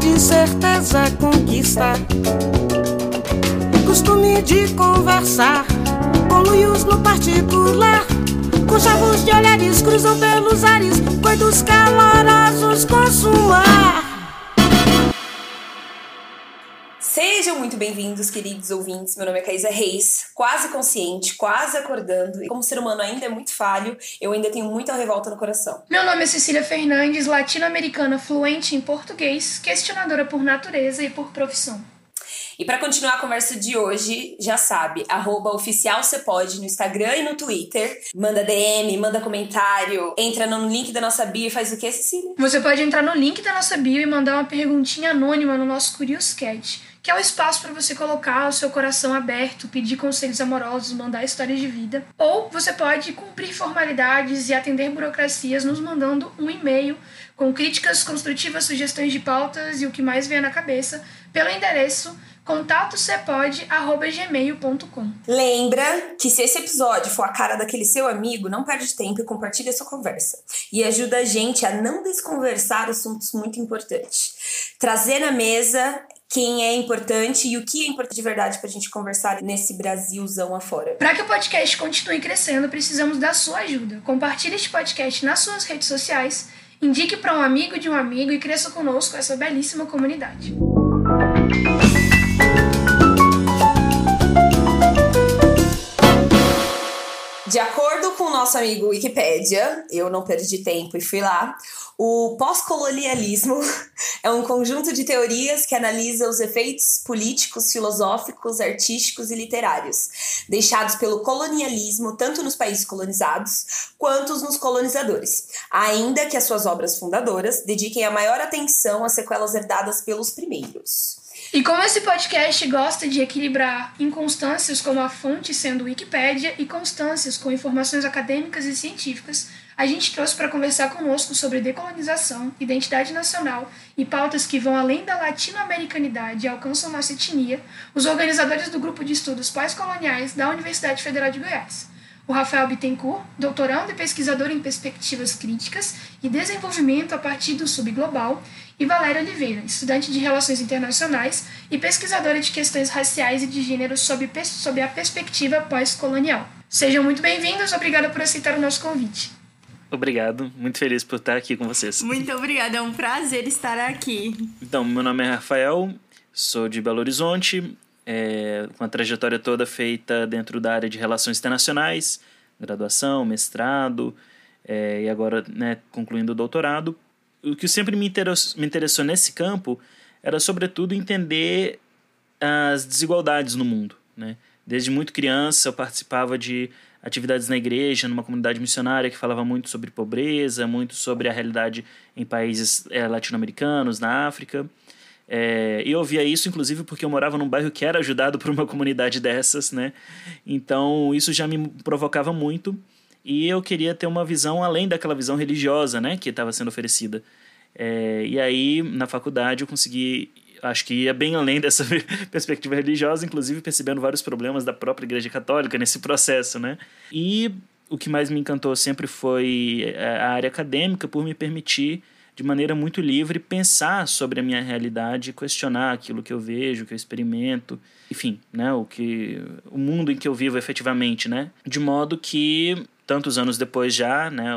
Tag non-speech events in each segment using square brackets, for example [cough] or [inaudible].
de certeza conquista. Costume de conversar com luios no particular. Com chavos de olhares cruzam pelos ares, coitos calorosos consumar. Sejam muito bem-vindos, queridos ouvintes. Meu nome é Caísa Reis, quase consciente, quase acordando. E como ser humano ainda é muito falho, eu ainda tenho muita revolta no coração. Meu nome é Cecília Fernandes, latino-americana fluente em português, questionadora por natureza e por profissão. E para continuar a conversa de hoje, já sabe, arroba oficial pode no Instagram e no Twitter. Manda DM, manda comentário, entra no link da nossa bio e faz o que, Cecília? Você pode entrar no link da nossa bio e mandar uma perguntinha anônima no nosso Curious Cat que é o espaço para você colocar o seu coração aberto, pedir conselhos amorosos, mandar histórias de vida. Ou você pode cumprir formalidades e atender burocracias nos mandando um e-mail com críticas construtivas, sugestões de pautas e o que mais vier na cabeça pelo endereço contatosepode@gmail.com. Lembra que se esse episódio for a cara daquele seu amigo, não perde tempo e compartilha sua conversa. E ajuda a gente a não desconversar assuntos muito importantes. Trazer na mesa quem é importante e o que é importante de verdade para a gente conversar nesse Brasilzão afora. Para que o podcast continue crescendo, precisamos da sua ajuda. Compartilhe este podcast nas suas redes sociais, indique para um amigo de um amigo e cresça conosco essa belíssima comunidade. De acordo com o nosso amigo Wikipedia, eu não perdi tempo e fui lá, o pós-colonialismo [laughs] é um conjunto de teorias que analisa os efeitos políticos, filosóficos, artísticos e literários deixados pelo colonialismo tanto nos países colonizados quanto nos colonizadores, ainda que as suas obras fundadoras dediquem a maior atenção às sequelas herdadas pelos primeiros. E como esse podcast gosta de equilibrar inconstâncias como a fonte sendo Wikipédia e constâncias com informações acadêmicas e científicas, a gente trouxe para conversar conosco sobre decolonização, identidade nacional e pautas que vão além da latino-americanidade e alcançam nossa etnia, os organizadores do grupo de estudos pós-coloniais da Universidade Federal de Goiás o Rafael Bittencourt, doutorando e pesquisador em perspectivas críticas e desenvolvimento a partir do subglobal, e Valéria Oliveira, estudante de Relações Internacionais e pesquisadora de questões raciais e de gênero sob, sob a perspectiva pós-colonial. Sejam muito bem-vindos, obrigada por aceitar o nosso convite. Obrigado, muito feliz por estar aqui com vocês. Muito obrigada, é um prazer estar aqui. Então, meu nome é Rafael, sou de Belo Horizonte, é, com a trajetória toda feita dentro da área de relações internacionais, graduação, mestrado, é, e agora né, concluindo o doutorado o que sempre me interessou, me interessou nesse campo era, sobretudo, entender as desigualdades no mundo. Né? Desde muito criança, eu participava de atividades na igreja, numa comunidade missionária que falava muito sobre pobreza, muito sobre a realidade em países é, latino-americanos, na África. É, eu ouvia isso, inclusive, porque eu morava num bairro que era ajudado por uma [laughs] comunidade dessas, né? Então, isso já me provocava muito e eu queria ter uma visão além daquela visão religiosa né, que estava sendo oferecida. É, e aí, na faculdade, eu consegui, acho que ia bem além [laughs] dessa [laughs] perspectiva religiosa, inclusive percebendo vários problemas da própria Igreja Católica nesse processo. Né? E o que mais me encantou sempre foi é, a área acadêmica, por me permitir, de maneira muito livre, pensar sobre a minha realidade, questionar aquilo que eu vejo, que eu experimento, enfim, né, o que o mundo em que eu vivo efetivamente, né? De modo que tantos anos depois já, né,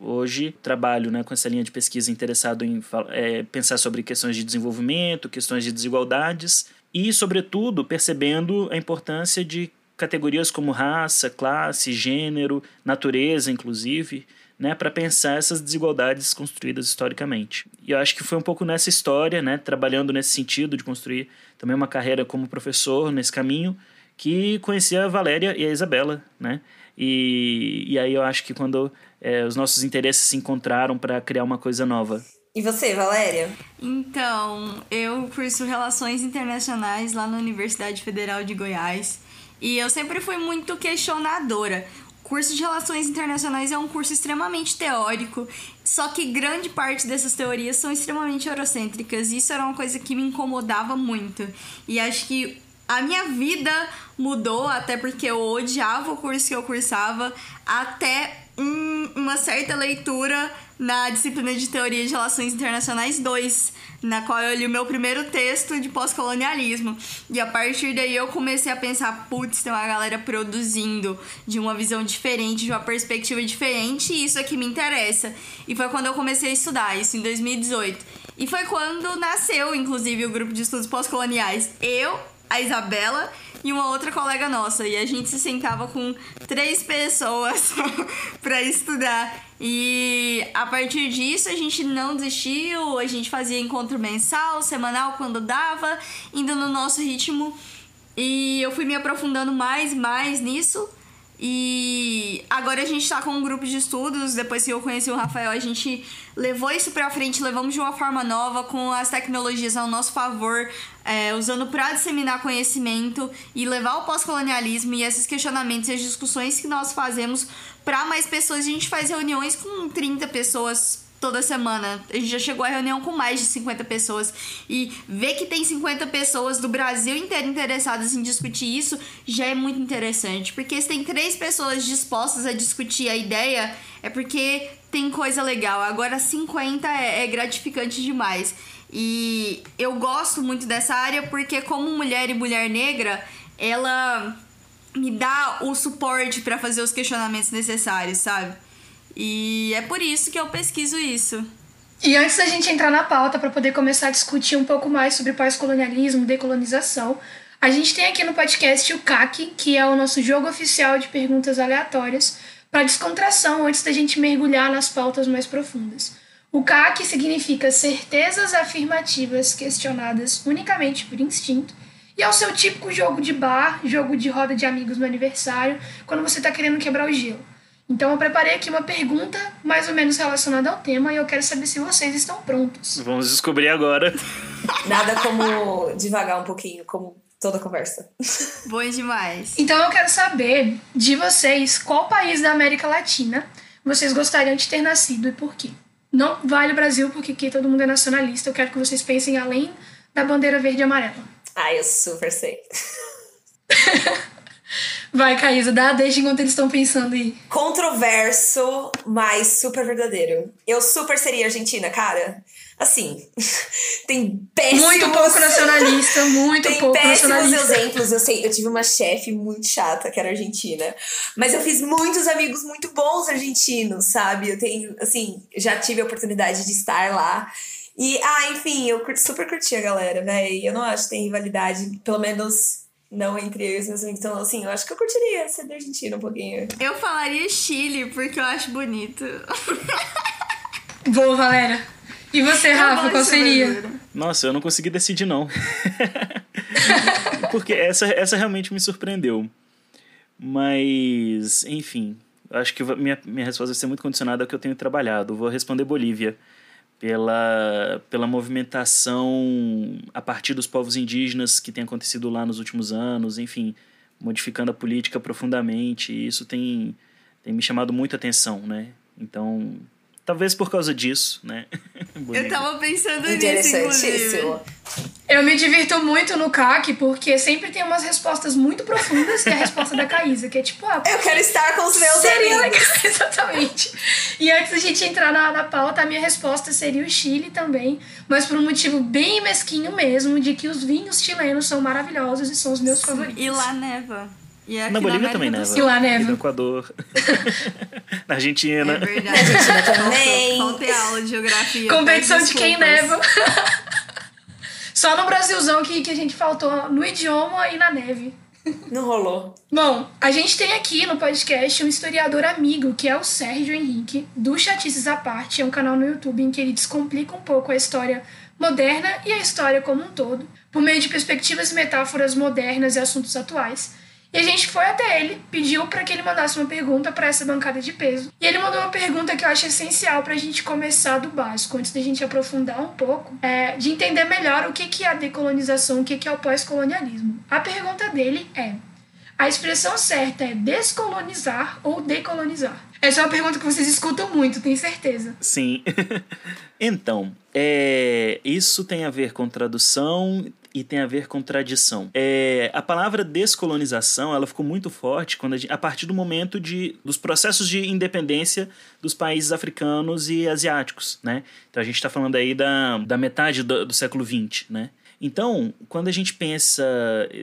hoje trabalho né, com essa linha de pesquisa interessado em é, pensar sobre questões de desenvolvimento, questões de desigualdades e, sobretudo, percebendo a importância de categorias como raça, classe, gênero, natureza, inclusive, né, para pensar essas desigualdades construídas historicamente. E eu acho que foi um pouco nessa história, né, trabalhando nesse sentido de construir também uma carreira como professor nesse caminho, que conheci a Valéria e a Isabela, né? E, e aí eu acho que quando é, os nossos interesses se encontraram para criar uma coisa nova. E você, Valéria? Então, eu curso Relações Internacionais lá na Universidade Federal de Goiás. E eu sempre fui muito questionadora. Curso de Relações Internacionais é um curso extremamente teórico, só que grande parte dessas teorias são extremamente eurocêntricas. E isso era uma coisa que me incomodava muito. E acho que a minha vida mudou, até porque eu odiava o curso que eu cursava, até uma certa leitura na disciplina de Teoria de Relações Internacionais 2, na qual eu li o meu primeiro texto de pós-colonialismo. E a partir daí eu comecei a pensar, putz, tem uma galera produzindo de uma visão diferente, de uma perspectiva diferente, e isso aqui me interessa. E foi quando eu comecei a estudar, isso em 2018. E foi quando nasceu, inclusive, o grupo de estudos pós-coloniais. Eu, a Isabela e uma outra colega nossa. E a gente se sentava com três pessoas [laughs] para estudar. E a partir disso a gente não desistiu, a gente fazia encontro mensal, semanal quando dava, indo no nosso ritmo. E eu fui me aprofundando mais, mais nisso. E agora a gente tá com um grupo de estudos. Depois que eu conheci o Rafael, a gente levou isso pra frente, levamos de uma forma nova, com as tecnologias ao nosso favor, é, usando para disseminar conhecimento e levar o pós-colonialismo e esses questionamentos e as discussões que nós fazemos para mais pessoas. A gente faz reuniões com 30 pessoas toda semana. A gente já chegou à reunião com mais de 50 pessoas. E ver que tem 50 pessoas do Brasil inteiro interessadas em discutir isso já é muito interessante. Porque se tem três pessoas dispostas a discutir a ideia, é porque tem coisa legal. Agora 50 é, é gratificante demais. E eu gosto muito dessa área porque, como mulher e mulher negra, ela me dá o suporte para fazer os questionamentos necessários, sabe? E é por isso que eu pesquiso isso. E antes da gente entrar na pauta para poder começar a discutir um pouco mais sobre pós-colonialismo, decolonização, a gente tem aqui no podcast o CAC, que é o nosso jogo oficial de perguntas aleatórias para descontração antes da gente mergulhar nas pautas mais profundas. O CAC significa certezas afirmativas questionadas unicamente por instinto e é o seu típico jogo de bar, jogo de roda de amigos no aniversário, quando você está querendo quebrar o gelo. Então eu preparei aqui uma pergunta mais ou menos relacionada ao tema e eu quero saber se vocês estão prontos. Vamos descobrir agora. [laughs] Nada como devagar um pouquinho, como toda conversa. [laughs] Bom demais. Então eu quero saber de vocês qual país da América Latina vocês gostariam de ter nascido e por quê. Não vale o Brasil, porque aqui todo mundo é nacionalista. Eu quero que vocês pensem além da bandeira verde e amarela. Ah, eu super sei. [laughs] Vai, Caísa, dá desde enquanto eles estão pensando aí. Controverso, mas super verdadeiro. Eu super seria argentina, cara. Assim, [laughs] tem péssimos... Muito pouco nacionalista, [laughs] muito tem pouco péssimos nacionalista. exemplos. Eu sei, eu tive uma chefe muito chata, que era argentina. Mas eu fiz muitos amigos muito bons argentinos, sabe? Eu tenho, assim, já tive a oportunidade de estar lá. E, ah, enfim, eu super curti a galera, velho. Eu não acho que tem rivalidade, pelo menos não entre eu e os meus amigos. Então, assim, eu acho que eu curtiria ser da Argentina um pouquinho. Eu falaria Chile, porque eu acho bonito. Boa, Valéria. E você, Eu Rafa, qual seria? Nossa, eu não consegui decidir, não. [laughs] Porque essa, essa realmente me surpreendeu. Mas, enfim, acho que minha, minha resposta vai ser muito condicionada ao que eu tenho trabalhado. Vou responder Bolívia. Pela, pela movimentação a partir dos povos indígenas que tem acontecido lá nos últimos anos, enfim, modificando a política profundamente. E isso tem, tem me chamado muita atenção, né? Então, talvez por causa disso, né? [laughs] Eu tava pensando nisso, inclusive. Eu me divirto muito no CAC porque sempre tem umas respostas muito profundas, que é a resposta da Caísa, que é tipo, ah, Eu quero estar com os meus seria amigos. legal, [laughs] exatamente. E antes da gente entrar na, na pauta, a minha resposta seria o Chile também, mas por um motivo bem mesquinho mesmo, de que os vinhos chilenos são maravilhosos e são os meus favoritos. E lá neva. E aqui Na Bolívia também neva. Sul. E lá neva. E no Equador. Na Argentina. É verdade. [laughs] Argentina também. Faltei aula de geografia. Competição de quem neva. [laughs] Só no Brasilzão que, que a gente faltou no idioma e na neve. Não rolou. Bom, a gente tem aqui no podcast um historiador amigo, que é o Sérgio Henrique, do Chatices à Parte. É um canal no YouTube em que ele descomplica um pouco a história moderna e a história como um todo, por meio de perspectivas e metáforas modernas e assuntos atuais. E a gente foi até ele, pediu para que ele mandasse uma pergunta para essa bancada de peso. E ele mandou uma pergunta que eu acho essencial para a gente começar do básico, antes da gente aprofundar um pouco, é, de entender melhor o que que é a decolonização, o que que é o pós-colonialismo. A pergunta dele é: A expressão certa é descolonizar ou decolonizar? Essa é uma pergunta que vocês escutam muito, tenho certeza. Sim. [laughs] então, é, isso tem a ver com tradução e tem a ver com tradição. É, a palavra descolonização ela ficou muito forte quando a, gente, a, partir do momento de, dos processos de independência dos países africanos e asiáticos, né? Então a gente está falando aí da, da metade do, do século XX, né? Então, quando a gente pensa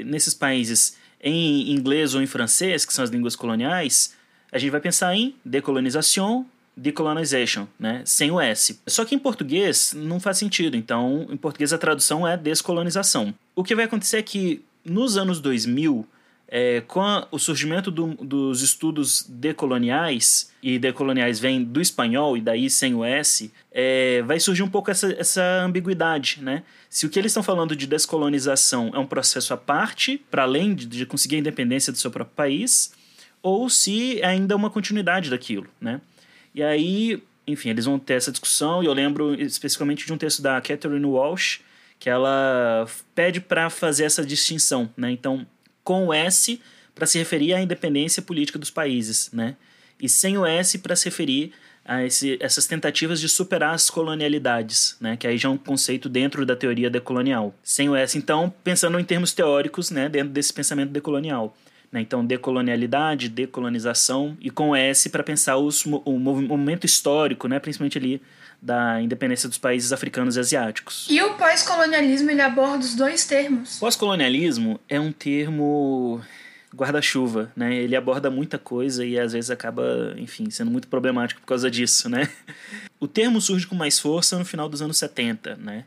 nesses países em inglês ou em francês, que são as línguas coloniais, a gente vai pensar em decolonização, decolonization, né? Sem o S. Só que em português não faz sentido, então em português a tradução é descolonização. O que vai acontecer é que nos anos 2000, é, com a, o surgimento do, dos estudos decoloniais, e decoloniais vem do espanhol e daí sem o S, é, vai surgir um pouco essa, essa ambiguidade, né? Se o que eles estão falando de descolonização é um processo à parte, para além de, de conseguir a independência do seu próprio país, ou se é ainda uma continuidade daquilo, né? E aí, enfim, eles vão ter essa discussão, e eu lembro especificamente de um texto da Catherine Walsh, que ela pede para fazer essa distinção, né? Então, com o S para se referir à independência política dos países, né? E sem o S para se referir a esse, essas tentativas de superar as colonialidades, né? Que aí já é um conceito dentro da teoria decolonial. Sem o S, então, pensando em termos teóricos, né? Dentro desse pensamento decolonial. Né? Então, decolonialidade, decolonização, e com S para pensar os, o, momento histórico, né? principalmente ali da independência dos países africanos e asiáticos. E o pós-colonialismo ele aborda os dois termos? Pós-colonialismo é um termo guarda-chuva, né? Ele aborda muita coisa e às vezes acaba, enfim, sendo muito problemático por causa disso, né? O termo surge com mais força no final dos anos 70, né?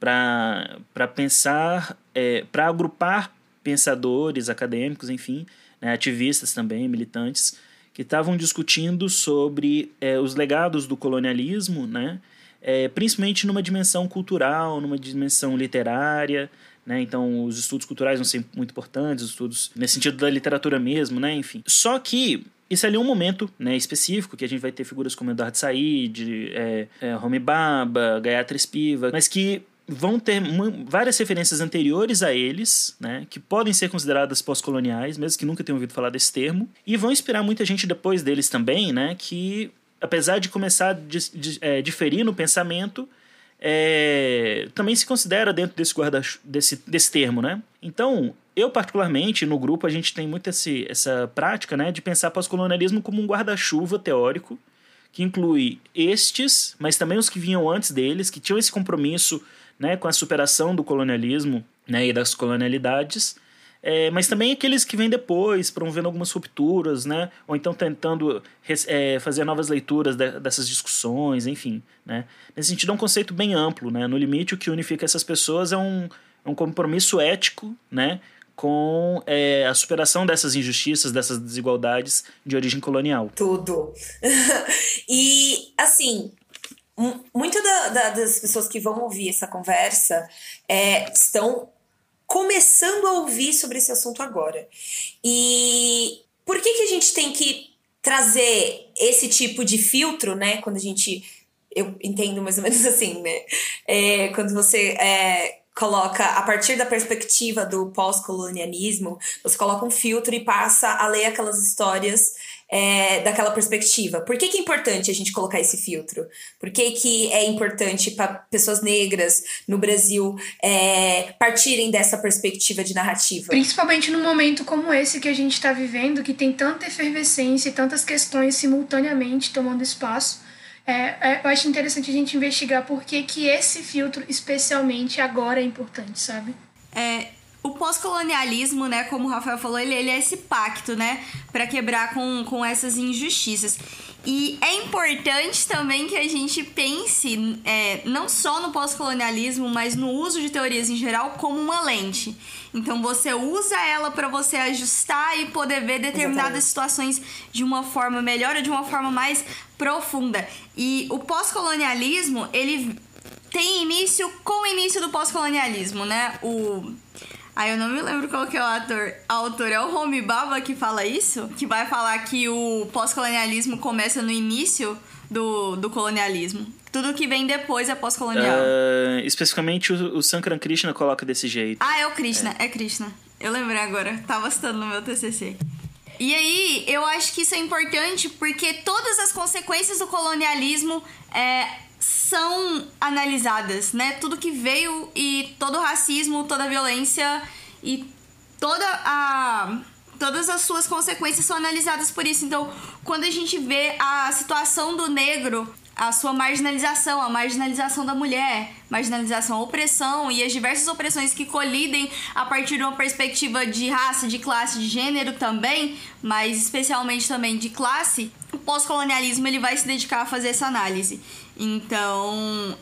Para pensar, é, para agrupar pensadores, acadêmicos, enfim, né, ativistas também, militantes, que estavam discutindo sobre é, os legados do colonialismo, né, é, principalmente numa dimensão cultural, numa dimensão literária, né, então os estudos culturais vão ser muito importantes, os estudos nesse sentido da literatura mesmo, né, enfim. Só que isso ali é um momento né, específico, que a gente vai ter figuras como Eduardo Said, é, é, Homi Baba, Gayatri Spiva, mas que vão ter várias referências anteriores a eles, né, que podem ser consideradas pós-coloniais, mesmo que nunca tenham ouvido falar desse termo, e vão inspirar muita gente depois deles também, né, que apesar de começar a é, diferir no pensamento, é, também se considera dentro desse guarda desse, desse termo, né? Então, eu particularmente no grupo a gente tem muito esse, essa prática, né, de pensar pós-colonialismo como um guarda-chuva teórico que inclui estes, mas também os que vinham antes deles, que tinham esse compromisso né, com a superação do colonialismo né, e das colonialidades, é, mas também aqueles que vêm depois, promovendo algumas rupturas, né, ou então tentando é, fazer novas leituras de, dessas discussões, enfim. Né. Nesse sentido, é um conceito bem amplo. Né, no limite, o que unifica essas pessoas é um, é um compromisso ético né, com é, a superação dessas injustiças, dessas desigualdades de origem colonial. Tudo. [laughs] e, assim, muito da, da, das pessoas que vão ouvir essa conversa é, estão começando a ouvir sobre esse assunto agora. E por que, que a gente tem que trazer esse tipo de filtro, né? Quando a gente. Eu entendo mais ou menos [laughs] assim, né? É, quando você é, coloca, a partir da perspectiva do pós-colonialismo, você coloca um filtro e passa a ler aquelas histórias é, daquela perspectiva. Por que, que é importante a gente colocar esse filtro? Por que, que é importante para pessoas negras no Brasil é, partirem dessa perspectiva de narrativa? Principalmente num momento como esse que a gente está vivendo, que tem tanta efervescência e tantas questões simultaneamente tomando espaço. É, é, eu acho interessante a gente investigar por que, que esse filtro, especialmente agora, é importante, sabe? É, o pós-colonialismo, né, como o Rafael falou, ele, ele é esse pacto, né, para quebrar com, com essas injustiças. E é importante também que a gente pense é, não só no pós-colonialismo, mas no uso de teorias em geral como uma lente. Então você usa ela para você ajustar e poder ver determinadas Exatamente. situações de uma forma melhor ou de uma forma mais profunda. E o pós-colonialismo, ele tem início com o início do pós-colonialismo, né? O Aí eu não me lembro qual que é o ator. O autor é o Homi Baba que fala isso? Que vai falar que o pós-colonialismo começa no início do, do colonialismo. Tudo que vem depois é pós-colonial. Uh, especificamente o, o Sankran Krishna coloca desse jeito. Ah, é o Krishna, é, é Krishna. Eu lembrei agora, tava citando no meu TCC. E aí, eu acho que isso é importante porque todas as consequências do colonialismo é, são analisadas, né? Tudo que veio e todo o racismo, toda a violência e toda a todas as suas consequências são analisadas por isso. Então, quando a gente vê a situação do negro a sua marginalização, a marginalização da mulher, marginalização, opressão e as diversas opressões que colidem a partir de uma perspectiva de raça, de classe, de gênero também, mas especialmente também de classe, o pós-colonialismo ele vai se dedicar a fazer essa análise. Então,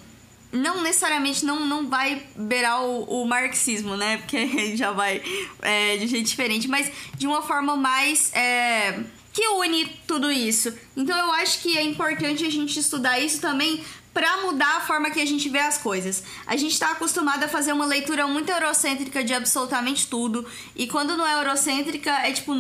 não necessariamente não, não vai beirar o, o marxismo, né? Porque [laughs] já vai é, de jeito diferente, mas de uma forma mais. É, que une tudo isso. Então eu acho que é importante a gente estudar isso também para mudar a forma que a gente vê as coisas. A gente está acostumado a fazer uma leitura muito eurocêntrica de absolutamente tudo, e quando não é eurocêntrica, é tipo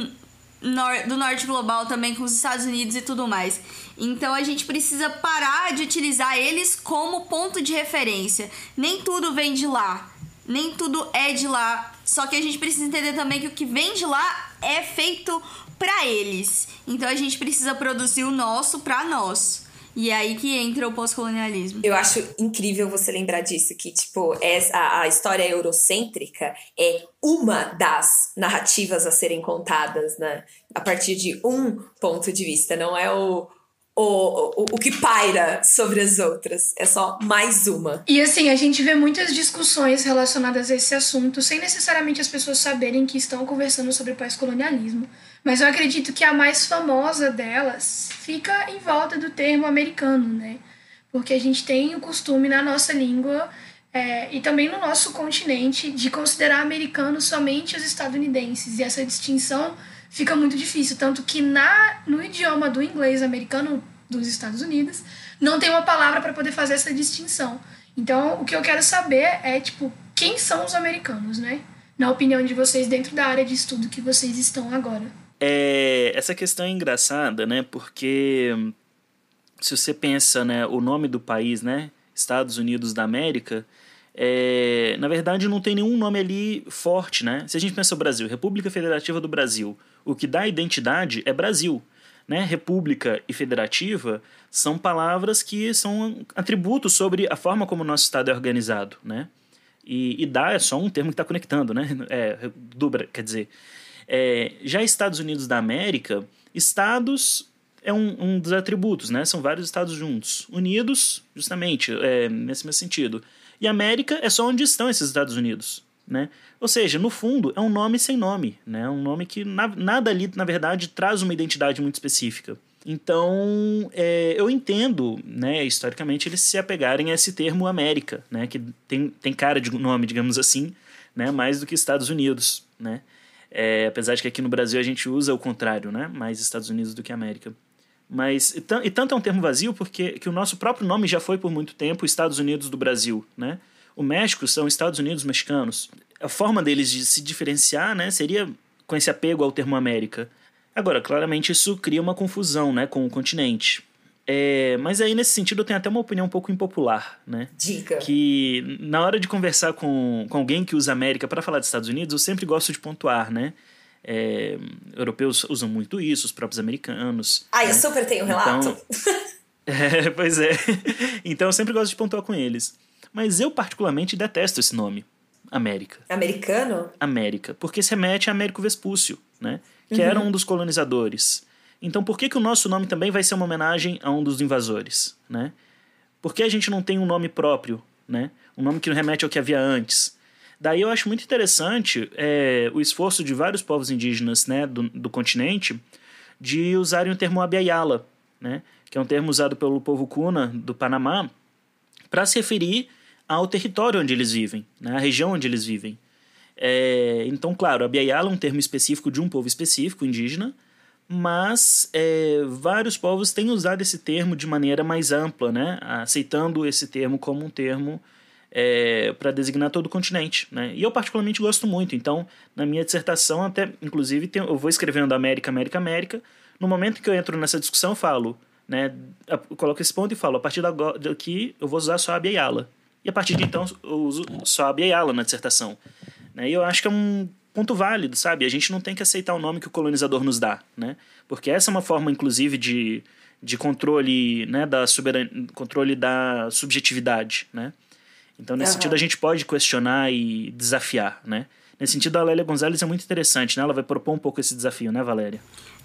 nor do norte global também com os Estados Unidos e tudo mais. Então a gente precisa parar de utilizar eles como ponto de referência. Nem tudo vem de lá, nem tudo é de lá. Só que a gente precisa entender também que o que vem de lá é feito para eles. Então a gente precisa produzir o nosso para nós. E é aí que entra o pós-colonialismo. Eu acho incrível você lembrar disso, que, tipo, essa, a, história eurocêntrica é uma das narrativas a serem contadas, né? A partir de um ponto de vista, não é o, o, o, o que paira sobre as outras. É só mais uma. E assim, a gente vê muitas discussões relacionadas a esse assunto, sem necessariamente as pessoas saberem que estão conversando sobre pós-colonialismo. Mas eu acredito que a mais famosa delas fica em volta do termo americano, né? Porque a gente tem o costume na nossa língua é, e também no nosso continente de considerar americano somente os estadunidenses. E essa distinção fica muito difícil. Tanto que na, no idioma do inglês americano dos Estados Unidos não tem uma palavra para poder fazer essa distinção. Então, o que eu quero saber é, tipo, quem são os americanos, né? Na opinião de vocês, dentro da área de estudo que vocês estão agora. É, essa questão é engraçada, né? Porque se você pensa, né, o nome do país, né, Estados Unidos da América, é, na verdade não tem nenhum nome ali forte, né? Se a gente pensa o Brasil, República Federativa do Brasil, o que dá identidade é Brasil, né? República e federativa são palavras que são atributos sobre a forma como o nosso estado é organizado, né? E, e dá é só um termo que está conectando, né? [laughs] É, do, quer dizer, é, já Estados Unidos da América, estados é um, um, dos atributos, né? São vários estados juntos, unidos, justamente, é, nesse mesmo sentido. E América é só onde estão esses Estados Unidos, né? Ou seja, no fundo, é um nome sem nome, né? Um nome que na, nada ali, na verdade, traz uma identidade muito específica. Então, é, eu entendo, né, historicamente, eles se apegarem a esse termo América, né, que tem, tem cara de nome, digamos assim, né, mais do que Estados Unidos, né. É, apesar de que aqui no Brasil a gente usa o contrário, né? Mais Estados Unidos do que América. Mas, e, e tanto é um termo vazio porque que o nosso próprio nome já foi por muito tempo Estados Unidos do Brasil, né? O México são Estados Unidos mexicanos. A forma deles de se diferenciar, né, seria com esse apego ao termo América. Agora, claramente isso cria uma confusão, né, com o continente. É, mas aí, nesse sentido, eu tenho até uma opinião um pouco impopular, né? Dica. Que na hora de conversar com, com alguém que usa América para falar dos Estados Unidos, eu sempre gosto de pontuar, né? É, europeus usam muito isso, os próprios americanos. Ah, né? eu super tenho um relato. Então, [laughs] é, pois é. [laughs] Então eu sempre gosto de pontuar com eles. Mas eu, particularmente, detesto esse nome. América. Americano? América. Porque se remete a Américo Vespúcio, né? Que uhum. era um dos colonizadores. Então por que, que o nosso nome também vai ser uma homenagem a um dos invasores, né? Por que a gente não tem um nome próprio, né? Um nome que remete ao que havia antes. Daí eu acho muito interessante é, o esforço de vários povos indígenas né, do, do continente de usarem o termo Abiayala, né? Que é um termo usado pelo povo Kuna do Panamá para se referir ao território onde eles vivem, né? A região onde eles vivem. É, então, claro, Abiayala é um termo específico de um povo específico, indígena, mas é, vários povos têm usado esse termo de maneira mais ampla, né? aceitando esse termo como um termo é, para designar todo o continente. Né? E eu particularmente gosto muito, então na minha dissertação, até inclusive eu vou escrevendo América, América, América, no momento que eu entro nessa discussão eu falo, né, eu coloco esse ponto e falo, a partir daqui eu vou usar só a Biayala. E a partir de então eu uso só a Biayala na dissertação. Né? E eu acho que é um ponto válido, sabe? A gente não tem que aceitar o nome que o colonizador nos dá, né? Porque essa é uma forma, inclusive, de, de controle, né, da soberan... controle da subjetividade, né? Então, nesse uhum. sentido, a gente pode questionar e desafiar, né? Nesse sentido, a Lélia Gonzalez é muito interessante, né? Ela vai propor um pouco esse desafio, né, Valéria?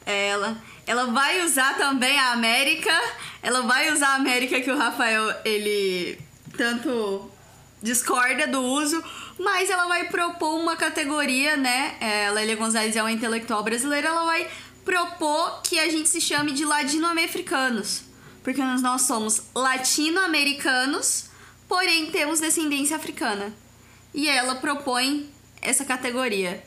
Ela, ela vai usar também a América, ela vai usar a América que o Rafael, ele tanto discorda do uso, mas ela vai propor uma categoria, né? É, Lélia Gonzalez é uma intelectual brasileira, ela vai propor que a gente se chame de latino-americanos. Porque nós somos latino-americanos, porém temos descendência africana. E ela propõe essa categoria.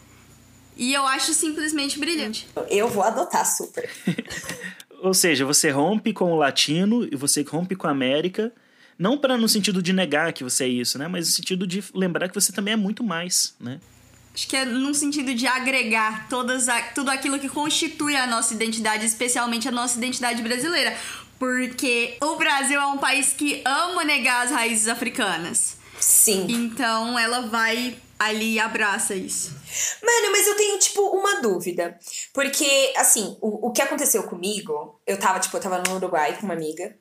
E eu acho simplesmente brilhante. Eu vou adotar super. [laughs] Ou seja, você rompe com o latino e você rompe com a América não para no sentido de negar que você é isso, né? Mas no sentido de lembrar que você também é muito mais, né? Acho que é num sentido de agregar todas a, tudo aquilo que constitui a nossa identidade, especialmente a nossa identidade brasileira. Porque o Brasil é um país que ama negar as raízes africanas. Sim. Então ela vai ali e abraça isso. Mano, mas eu tenho, tipo, uma dúvida. Porque, assim, o, o que aconteceu comigo, eu tava, tipo, eu tava no Uruguai com uma amiga.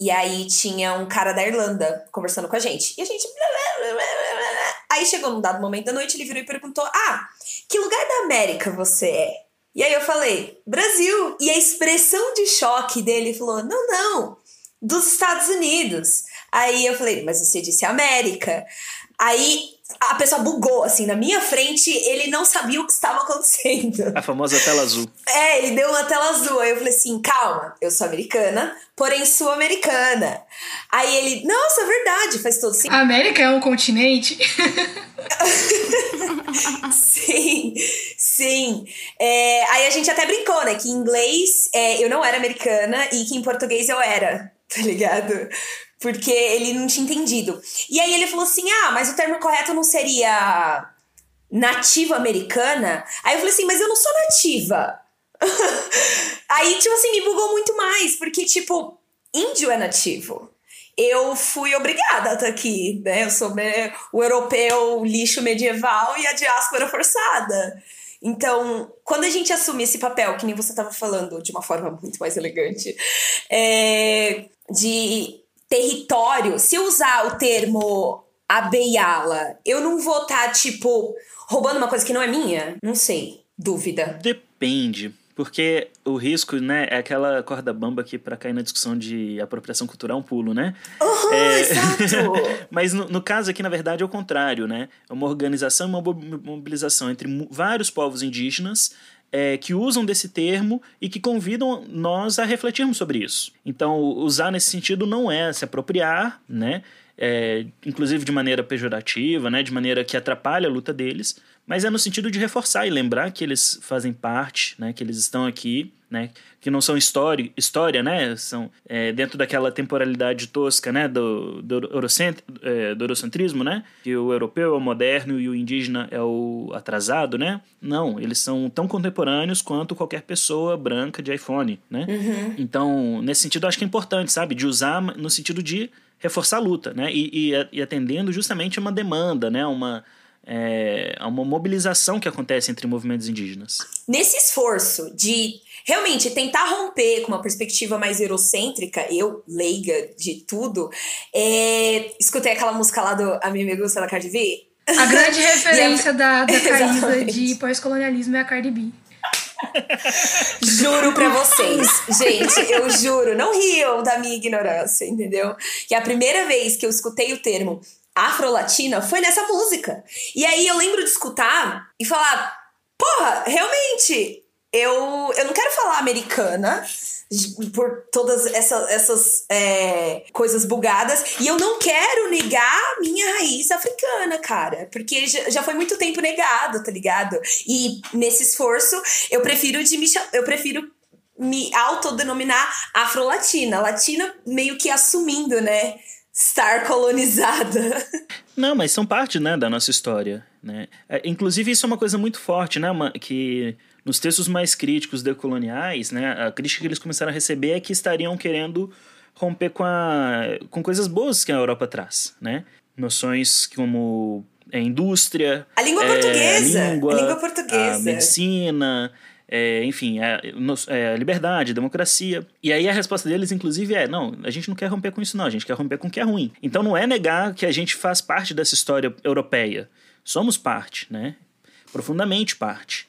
E aí tinha um cara da Irlanda conversando com a gente. E a gente. [laughs] Aí chegou num dado momento da noite, ele virou e perguntou: Ah, que lugar da América você é? E aí eu falei: Brasil. E a expressão de choque dele falou: Não, não, dos Estados Unidos. Aí eu falei: Mas você disse América. Aí a pessoa bugou, assim, na minha frente, ele não sabia o que estava acontecendo. A famosa tela azul. É, ele deu uma tela azul. Aí eu falei assim: calma, eu sou americana, porém sul-americana. Aí ele, nossa, é verdade, faz todo sentido. A América é um continente? [laughs] sim, sim. É, aí a gente até brincou, né? Que em inglês é, eu não era americana e que em português eu era, tá ligado? Porque ele não tinha entendido. E aí ele falou assim: ah, mas o termo correto não seria nativa americana? Aí eu falei assim: mas eu não sou nativa. [laughs] aí, tipo assim, me bugou muito mais, porque, tipo, índio é nativo. Eu fui obrigada a estar aqui, né? Eu sou o europeu lixo medieval e a diáspora forçada. Então, quando a gente assume esse papel, que nem você estava falando de uma forma muito mais elegante, é, de território, se eu usar o termo abeiala, eu não vou estar, tá, tipo, roubando uma coisa que não é minha? Não sei. Dúvida. Depende. Porque o risco, né, é aquela corda bamba que para cair na discussão de apropriação cultural é um pulo, né? Uhum, é... exato! [laughs] Mas no, no, caso aqui, na verdade, é o contrário, né? É uma organização, uma mobilização entre vários povos indígenas é, que usam desse termo e que convidam nós a refletirmos sobre isso. Então, usar nesse sentido não é se apropriar, né? É, inclusive de maneira pejorativa, né? De maneira que atrapalha a luta deles, mas é no sentido de reforçar e lembrar que eles fazem parte, né? Que eles estão aqui né? Que não são história, história né? São é, dentro daquela temporalidade tosca, né? Do, do, eurocent, é, do eurocentrismo, né? Que o europeu é o moderno e o indígena é o atrasado, né? Não, eles são tão contemporâneos quanto qualquer pessoa branca de iPhone, né? Uhum. Então, nesse sentido, acho que é importante, sabe? De usar no sentido de reforçar a luta, né? E, e, e atendendo justamente a uma demanda, né? Uma é, uma mobilização que acontece entre movimentos indígenas. Nesse esforço de realmente tentar romper com uma perspectiva mais eurocêntrica, eu, leiga de tudo, é, escutei aquela música lá do A Mim Me Gusta da Cardi B. A grande [laughs] referência a... da, da [laughs] caída de pós-colonialismo é a Cardi B. juro pra vocês, gente, eu juro, não riam da minha ignorância, entendeu? Que a primeira vez que eu escutei o termo afro-latina foi nessa música. E aí eu lembro de escutar e falar: porra, realmente, eu, eu não quero falar americana por todas essa, essas é, coisas bugadas. E eu não quero negar minha raiz africana, cara. Porque já, já foi muito tempo negado, tá ligado? E nesse esforço, eu prefiro de me eu prefiro me autodenominar afro-latina. Latina meio que assumindo, né? estar colonizada. [laughs] Não, mas são parte, né, da nossa história, né? É, inclusive isso é uma coisa muito forte, né, que nos textos mais críticos decoloniais, né, a crítica que eles começaram a receber é que estariam querendo romper com, a, com coisas boas que a Europa traz, né? Noções como é, indústria. A língua é, portuguesa. A língua, a língua portuguesa. A medicina. É, enfim, a, é, liberdade, a democracia. E aí a resposta deles, inclusive, é: não, a gente não quer romper com isso, não, a gente quer romper com o que é ruim. Então não é negar que a gente faz parte dessa história europeia. Somos parte, né? Profundamente parte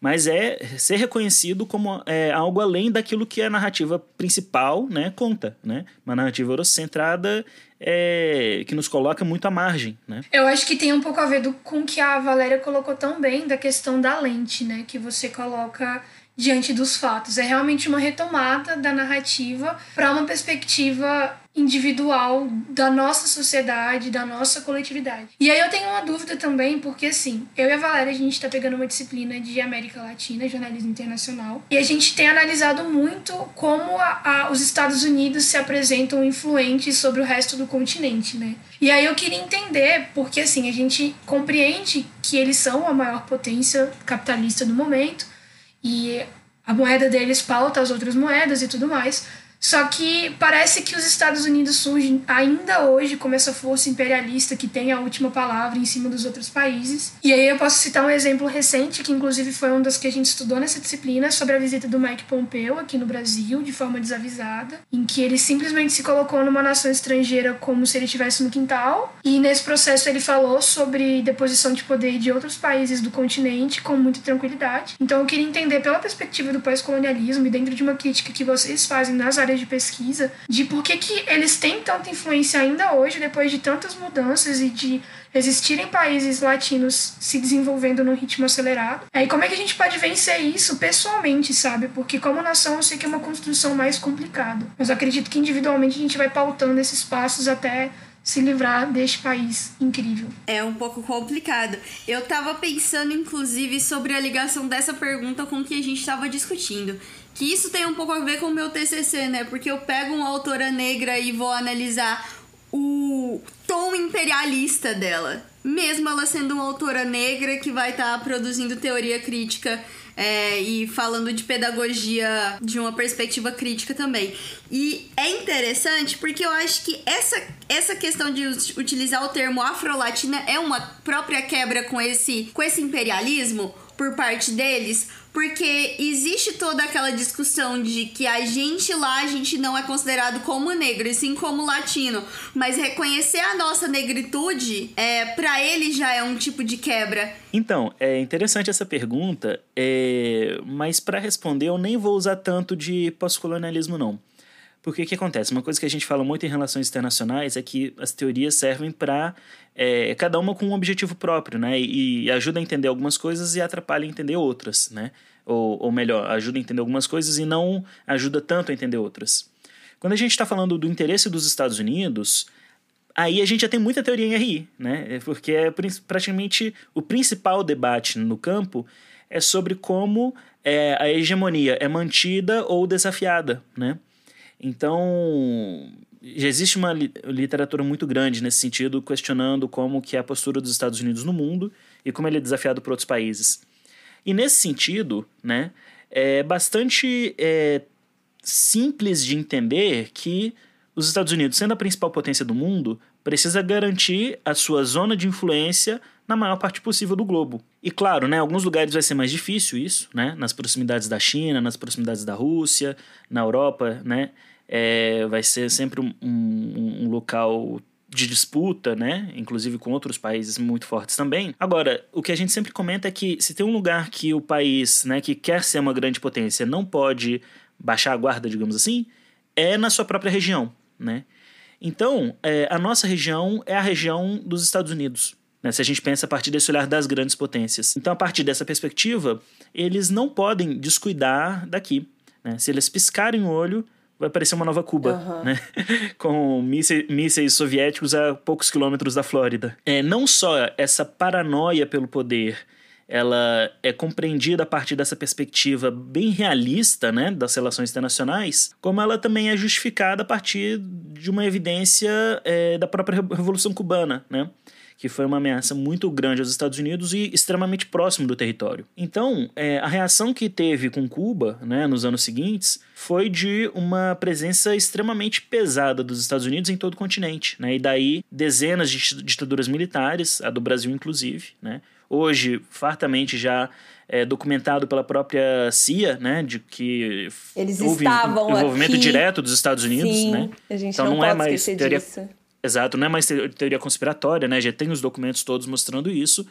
mas é ser reconhecido como é, algo além daquilo que a narrativa principal né, conta. Né? Uma narrativa eurocentrada é, que nos coloca muito à margem. Né? Eu acho que tem um pouco a ver do, com que a Valéria colocou tão bem da questão da lente, né? que você coloca diante dos fatos. É realmente uma retomada da narrativa para uma perspectiva individual da nossa sociedade, da nossa coletividade. E aí eu tenho uma dúvida também, porque assim, eu e a Valéria, a gente está pegando uma disciplina de América Latina, jornalismo internacional, e a gente tem analisado muito como a, a, os Estados Unidos se apresentam influentes sobre o resto do continente, né? E aí eu queria entender, porque assim, a gente compreende que eles são a maior potência capitalista do momento, e a moeda deles pauta as outras moedas e tudo mais. Só que parece que os Estados Unidos surgem ainda hoje como essa força imperialista que tem a última palavra em cima dos outros países. E aí eu posso citar um exemplo recente, que inclusive foi um das que a gente estudou nessa disciplina, sobre a visita do Mike Pompeo aqui no Brasil, de forma desavisada, em que ele simplesmente se colocou numa nação estrangeira como se ele estivesse no quintal. E nesse processo ele falou sobre deposição de poder de outros países do continente com muita tranquilidade. Então eu queria entender pela perspectiva do pós-colonialismo e dentro de uma crítica que vocês fazem nas áreas de pesquisa de por que, que eles têm tanta influência ainda hoje, depois de tantas mudanças e de existirem países latinos se desenvolvendo num ritmo acelerado. É, e como é que a gente pode vencer isso pessoalmente, sabe? Porque como nação eu sei que é uma construção mais complicada. Mas acredito que individualmente a gente vai pautando esses passos até se livrar deste país incrível. É um pouco complicado. Eu tava pensando, inclusive, sobre a ligação dessa pergunta com o que a gente estava discutindo. Que isso tem um pouco a ver com o meu TCC, né? Porque eu pego uma autora negra e vou analisar o tom imperialista dela. Mesmo ela sendo uma autora negra que vai estar tá produzindo teoria crítica é, e falando de pedagogia de uma perspectiva crítica também. E é interessante porque eu acho que essa, essa questão de utilizar o termo afro-latina é uma própria quebra com esse, com esse imperialismo por parte deles, porque existe toda aquela discussão de que a gente lá, a gente não é considerado como negro, e sim como latino. Mas reconhecer a nossa negritude, é, para ele já é um tipo de quebra. Então, é interessante essa pergunta, é... mas para responder eu nem vou usar tanto de pós-colonialismo não. Porque o que acontece? Uma coisa que a gente fala muito em relações internacionais é que as teorias servem para é, cada uma com um objetivo próprio, né? E, e, ajuda a entender algumas coisas e atrapalha a entender outras, né? Ou, ou melhor, ajuda a entender algumas coisas e não ajuda tanto a entender outras. Quando a gente está falando do interesse dos Estados Unidos, aí a gente já tem muita teoria em RI, né? É porque é praticamente o principal debate no campo é sobre como é, a hegemonia é mantida ou desafiada, né? Então, já existe uma literatura muito grande nesse sentido, questionando como que é a postura dos Estados Unidos no mundo e como ele é desafiado por outros países. E nesse sentido, né, é bastante é, simples de entender que os Estados Unidos, sendo a principal potência do mundo, precisa garantir a sua zona de influência na maior parte possível do globo. E claro, né, alguns lugares vai ser mais difícil isso, né, nas proximidades da China, nas proximidades da Rússia, na Europa, né, é, vai ser sempre um, um, um local de disputa, né? Inclusive com outros países muito fortes também. Agora, o que a gente sempre comenta é que se tem um lugar que o país, né, que quer ser uma grande potência, não pode baixar a guarda, digamos assim, é na sua própria região, né? Então, é, a nossa região é a região dos Estados Unidos. Né, se a gente pensa a partir desse olhar das grandes potências. Então, a partir dessa perspectiva, eles não podem descuidar daqui. Né? Se eles piscarem o olho, vai aparecer uma nova Cuba, uhum. né? [laughs] Com mísseis, mísseis, soviéticos a poucos quilômetros da Flórida. É, não só essa paranoia pelo poder ela é compreendida a partir dessa perspectiva bem realista né, das relações internacionais, como ela também é justificada a partir de uma evidência é, da própria Revolução Cubana, né? que foi uma ameaça muito grande aos Estados Unidos e extremamente próximo do território. Então, é, a reação que teve com Cuba né, nos anos seguintes foi de uma presença extremamente pesada dos Estados Unidos em todo o continente. Né, e daí, dezenas de ditaduras militares, a do Brasil inclusive, né, hoje fartamente já é, documentado pela própria CIA, né, de que Eles houve estavam envolvimento aqui. direto dos Estados Unidos, Sim, né? a gente então não, não, é mais teoria disso. Exato, não é mais te- teoria conspiratória, né? Já tem os documentos todos mostrando isso.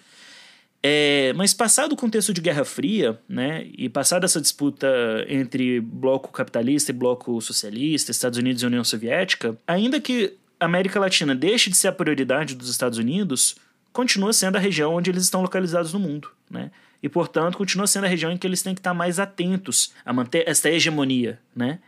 É, mas passado o contexto de Guerra Fria, né, e passada essa disputa entre bloco capitalista e bloco socialista, Estados Unidos e União Soviética, ainda que a América Latina deixe de ser a prioridade dos Estados Unidos, continua sendo a região onde eles estão localizados no mundo, né? E portanto continua sendo a região em que eles têm que estar mais atentos a manter esta hegemonia, né?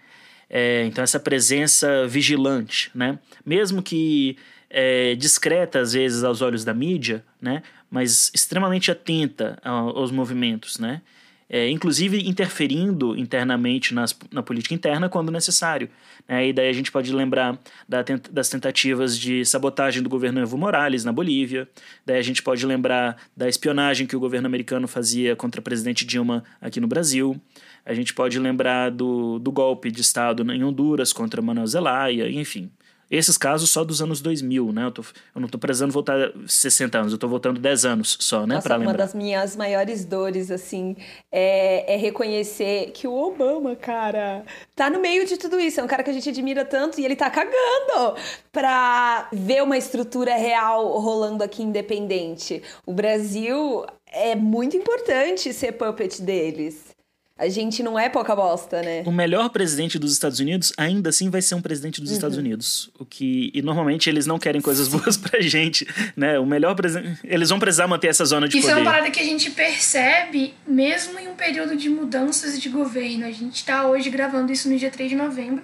É, então, essa presença vigilante, né? Mesmo que é, discreta, às vezes, aos olhos da mídia, né? Mas extremamente atenta ao- aos movimentos, né? É, inclusive interferindo internamente nas, na política interna quando necessário. Né? E daí a gente pode lembrar da das tentativas de sabotagem do governo Evo Morales na Bolívia, daí a gente pode lembrar da espionagem que o governo americano fazia contra a presidente Dilma aqui no Brasil, a gente pode lembrar do, do golpe de Estado em Honduras contra Manuel Zelaya, enfim. Esses casos só dos anos 2000, né? Eu, tô, eu não estou precisando voltar 60 anos, eu estou voltando 10 anos só, né? Nossa, Pra uma lembrar. das minhas maiores dores, assim, é, é reconhecer que o Obama, cara, tá no meio de tudo isso. É um cara que a gente admira tanto e ele tá cagando pra ver uma estrutura real rolando aqui independente. O Brasil é muito importante ser puppet deles. A gente não é pouca bosta, né? O melhor presidente dos Estados Unidos ainda assim vai ser um presidente dos Estados Unidos. O que e normalmente eles não querem coisas boas pra gente, né? O melhor presidente, eles vão precisar manter essa zona de Isso é poder. uma parada que a gente percebe mesmo em um período de mudanças de governo. A gente tá hoje gravando isso no dia 3 de novembro,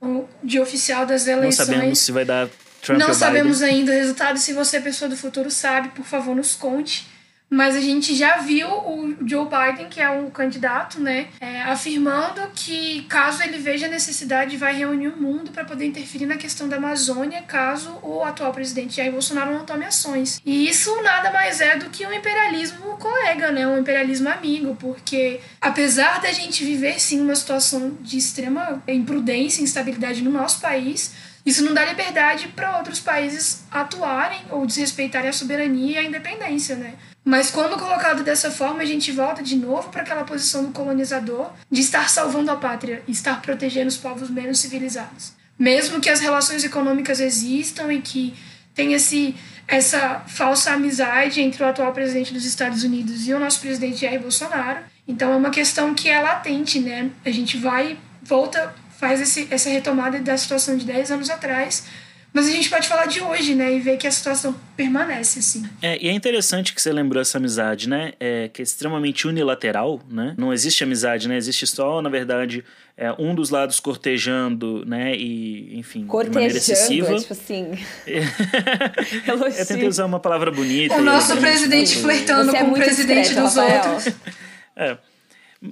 o dia oficial das não eleições. sabemos se vai dar Trump Não ou sabemos Biden. ainda o resultado. Se você é pessoa do futuro sabe, por favor, nos conte. Mas a gente já viu o Joe Biden, que é o candidato, né, é, afirmando que caso ele veja a necessidade, vai reunir o mundo para poder interferir na questão da Amazônia, caso o atual presidente Jair Bolsonaro não tome ações. E isso nada mais é do que um imperialismo colega, né, um imperialismo amigo, porque apesar da gente viver sim uma situação de extrema imprudência instabilidade no nosso país, isso não dá liberdade para outros países atuarem ou desrespeitarem a soberania e a independência, né? Mas quando colocado dessa forma, a gente volta de novo para aquela posição do colonizador de estar salvando a pátria estar protegendo os povos menos civilizados. Mesmo que as relações econômicas existam e que tem esse, essa falsa amizade entre o atual presidente dos Estados Unidos e o nosso presidente Jair Bolsonaro. Então é uma questão que é latente, né? A gente vai, volta, faz esse, essa retomada da situação de 10 anos atrás, mas a gente pode falar de hoje, né? E ver que a situação permanece, assim. É, e é interessante que você lembrou essa amizade, né? É, que é extremamente unilateral, né? Não existe amizade, né? Existe só, na verdade, é, um dos lados cortejando, né? E, enfim, de maneira Cortejando, excessiva. é tipo assim. [laughs] Eu tentei usar uma palavra bonita. O nosso presidente né? flertando Você é com o muito presidente discreto, dos Rafael. outros. É.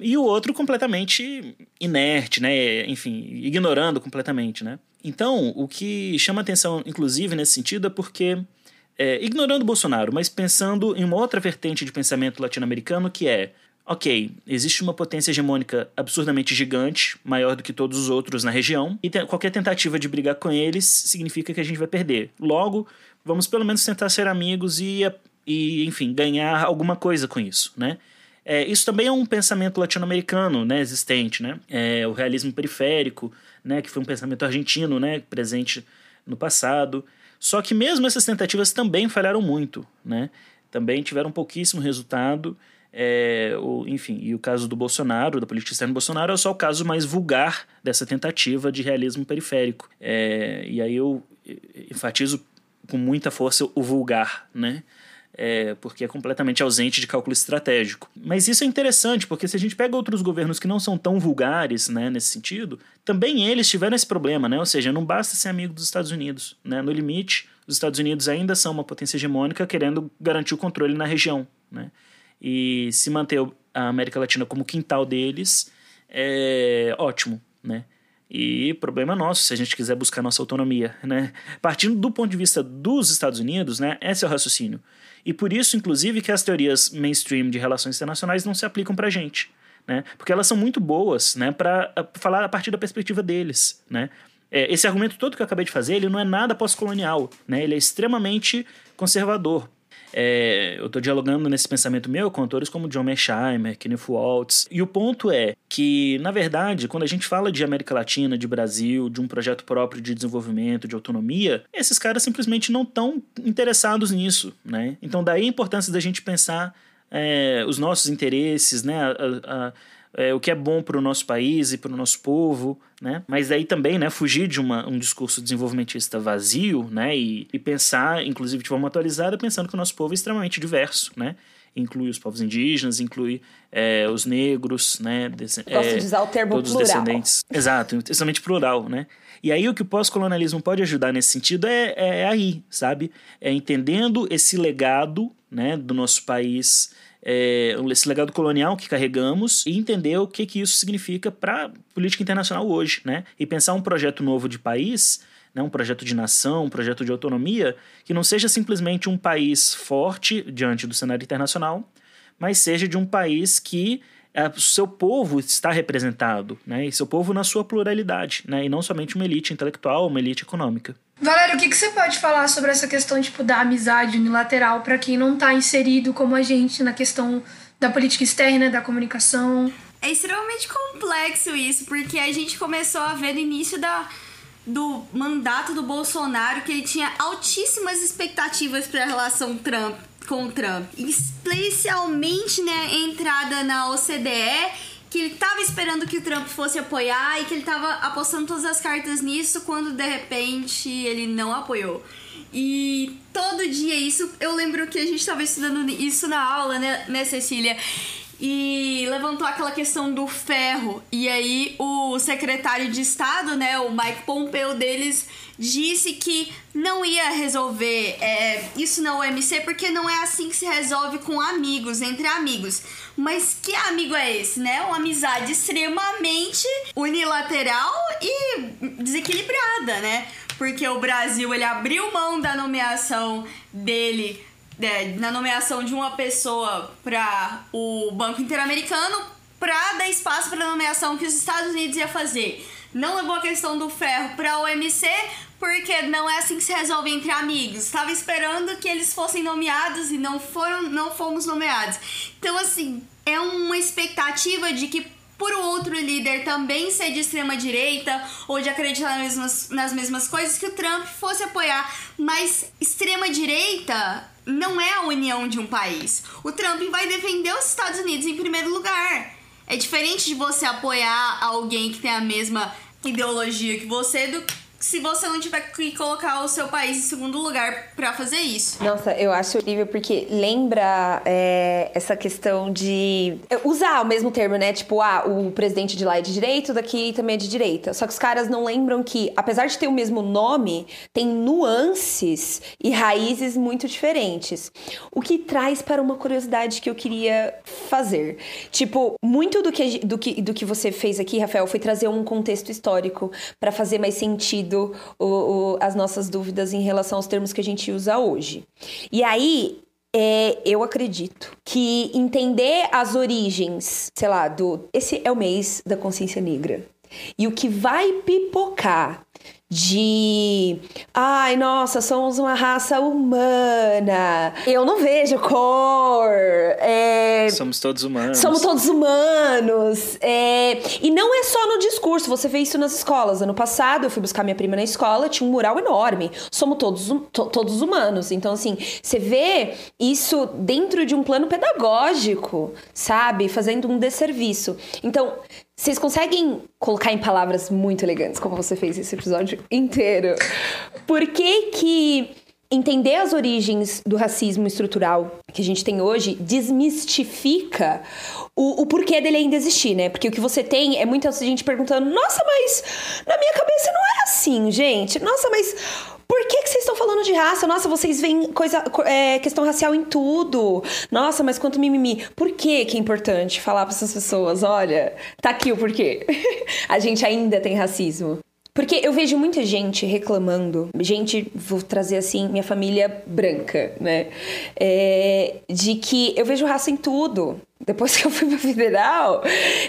E o outro completamente inerte, né? Enfim, ignorando completamente, né? Então, o que chama atenção, inclusive, nesse sentido, é porque, é, ignorando Bolsonaro, mas pensando em uma outra vertente de pensamento latino-americano, que é, ok, existe uma potência hegemônica absurdamente gigante, maior do que todos os outros na região, e te- qualquer tentativa de brigar com eles significa que a gente vai perder. Logo, vamos pelo menos tentar ser amigos e, e enfim, ganhar alguma coisa com isso, né? É, isso também é um pensamento latino-americano né, existente, né? É, o realismo periférico, né, que foi um pensamento argentino né, presente no passado. Só que mesmo essas tentativas também falharam muito, né? Também tiveram pouquíssimo resultado. É, o, enfim, e o caso do Bolsonaro, da política externa do Bolsonaro, é só o caso mais vulgar dessa tentativa de realismo periférico. É, e aí eu enfatizo com muita força o vulgar, né? É, porque é completamente ausente de cálculo estratégico. Mas isso é interessante, porque se a gente pega outros governos que não são tão vulgares né, nesse sentido, também eles tiveram esse problema, né? ou seja, não basta ser amigo dos Estados Unidos. Né? No limite, os Estados Unidos ainda são uma potência hegemônica querendo garantir o controle na região. Né? E se manter a América Latina como quintal deles é ótimo. Né? E problema nosso se a gente quiser buscar nossa autonomia, né? Partindo do ponto de vista dos Estados Unidos, né? Esse é o raciocínio. E por isso, inclusive, que as teorias mainstream de relações internacionais não se aplicam pra gente, né? Porque elas são muito boas, né? Para falar a partir da perspectiva deles, né? É, esse argumento todo que eu acabei de fazer, ele não é nada pós-colonial, né? Ele é extremamente conservador. É, eu estou dialogando nesse pensamento meu com autores como John Mearsheimer, Kenneth Waltz. E o ponto é que, na verdade, quando a gente fala de América Latina, de Brasil, de um projeto próprio de desenvolvimento, de autonomia, esses caras simplesmente não estão interessados nisso, né? Então daí a importância da gente pensar é, os nossos interesses, né? A, a, é, o que é bom para o nosso país e para o nosso povo, né? Mas daí também, né, fugir de uma, um discurso desenvolvimentista vazio, né, e, e pensar, inclusive de forma atualizada, pensando que o nosso povo é extremamente diverso, né? Inclui os povos indígenas, inclui é, os negros, né? Gosto é, de usar o termo todos plural. os descendentes. Exato, extremamente plural, né? E aí o que o pós-colonialismo pode ajudar nesse sentido é, é aí, sabe? É entendendo esse legado, né, do nosso país é, esse legado colonial que carregamos e entender o que, que isso significa para política internacional hoje, né? E pensar um projeto novo de país, né? um projeto de nação, um projeto de autonomia, que não seja simplesmente um país forte diante do cenário internacional, mas seja de um país que é, seu povo está representado, né? E seu povo na sua pluralidade, né? E não somente uma elite intelectual, uma elite econômica. Valério, o que, que você pode falar sobre essa questão tipo, da amizade unilateral para quem não está inserido como a gente na questão da política externa, da comunicação? É extremamente complexo isso, porque a gente começou a ver no início da, do mandato do Bolsonaro que ele tinha altíssimas expectativas para a relação Trump com o Trump, especialmente né, entrada na OCDE que ele tava esperando que o Trump fosse apoiar e que ele tava apostando todas as cartas nisso quando de repente ele não apoiou. E todo dia isso, eu lembro que a gente tava estudando isso na aula, né, né Cecília? E levantou aquela questão do ferro. E aí o secretário de Estado, né, o Mike Pompeo deles, disse que não ia resolver é, isso na OMC porque não é assim que se resolve com amigos, entre amigos. Mas que amigo é esse, né? Uma amizade extremamente unilateral e desequilibrada, né? Porque o Brasil ele abriu mão da nomeação dele, é, na nomeação de uma pessoa para o Banco Interamericano, para dar espaço para a nomeação que os Estados Unidos ia fazer. Não levou a questão do ferro para a OMC, porque não é assim que se resolve entre amigos. Estava esperando que eles fossem nomeados e não foram, não fomos nomeados. Então assim, é uma expectativa de que por outro líder também ser de extrema direita ou de acreditar nas mesmas, nas mesmas coisas que o Trump fosse apoiar, mas extrema direita não é a união de um país. O Trump vai defender os Estados Unidos em primeiro lugar. É diferente de você apoiar alguém que tem a mesma ideologia que você do se você não tiver que colocar o seu país em segundo lugar para fazer isso. Nossa, eu acho horrível porque lembra é, essa questão de usar o mesmo termo, né? Tipo, ah, o presidente de lá é de direita, daqui também é de direita. Só que os caras não lembram que, apesar de ter o mesmo nome, tem nuances e raízes muito diferentes. O que traz para uma curiosidade que eu queria fazer. Tipo, muito do que, do que, do que você fez aqui, Rafael, foi trazer um contexto histórico para fazer mais sentido o, o, as nossas dúvidas em relação aos termos que a gente usa hoje. E aí, é, eu acredito que entender as origens, sei lá, do. Esse é o mês da consciência negra. E o que vai pipocar de ai, nossa, somos uma raça humana. Eu não vejo cor. É... Somos todos humanos. Somos todos humanos. É... E não é só no discurso, você vê isso nas escolas. Ano passado eu fui buscar minha prima na escola, tinha um mural enorme. Somos todos, to, todos humanos. Então, assim, você vê isso dentro de um plano pedagógico, sabe? Fazendo um desserviço. Então, vocês conseguem colocar em palavras muito elegantes, como você fez esse episódio inteiro? Por que que entender as origens do racismo estrutural que a gente tem hoje desmistifica o, o porquê dele ainda existir, né? Porque o que você tem é muita gente perguntando: nossa, mas na minha cabeça não é assim, gente. Nossa, mas Por que, que vocês estão falando de raça? Nossa, vocês veem coisa, é, questão racial em tudo. Nossa, mas quanto mimimi. Por que que é importante falar para essas pessoas? Olha, tá aqui o porquê. [laughs] a gente ainda tem racismo. Porque eu vejo muita gente reclamando, gente, vou trazer assim, minha família branca, né? É, de que eu vejo raça em tudo. Depois [laughs] que eu fui pra federal,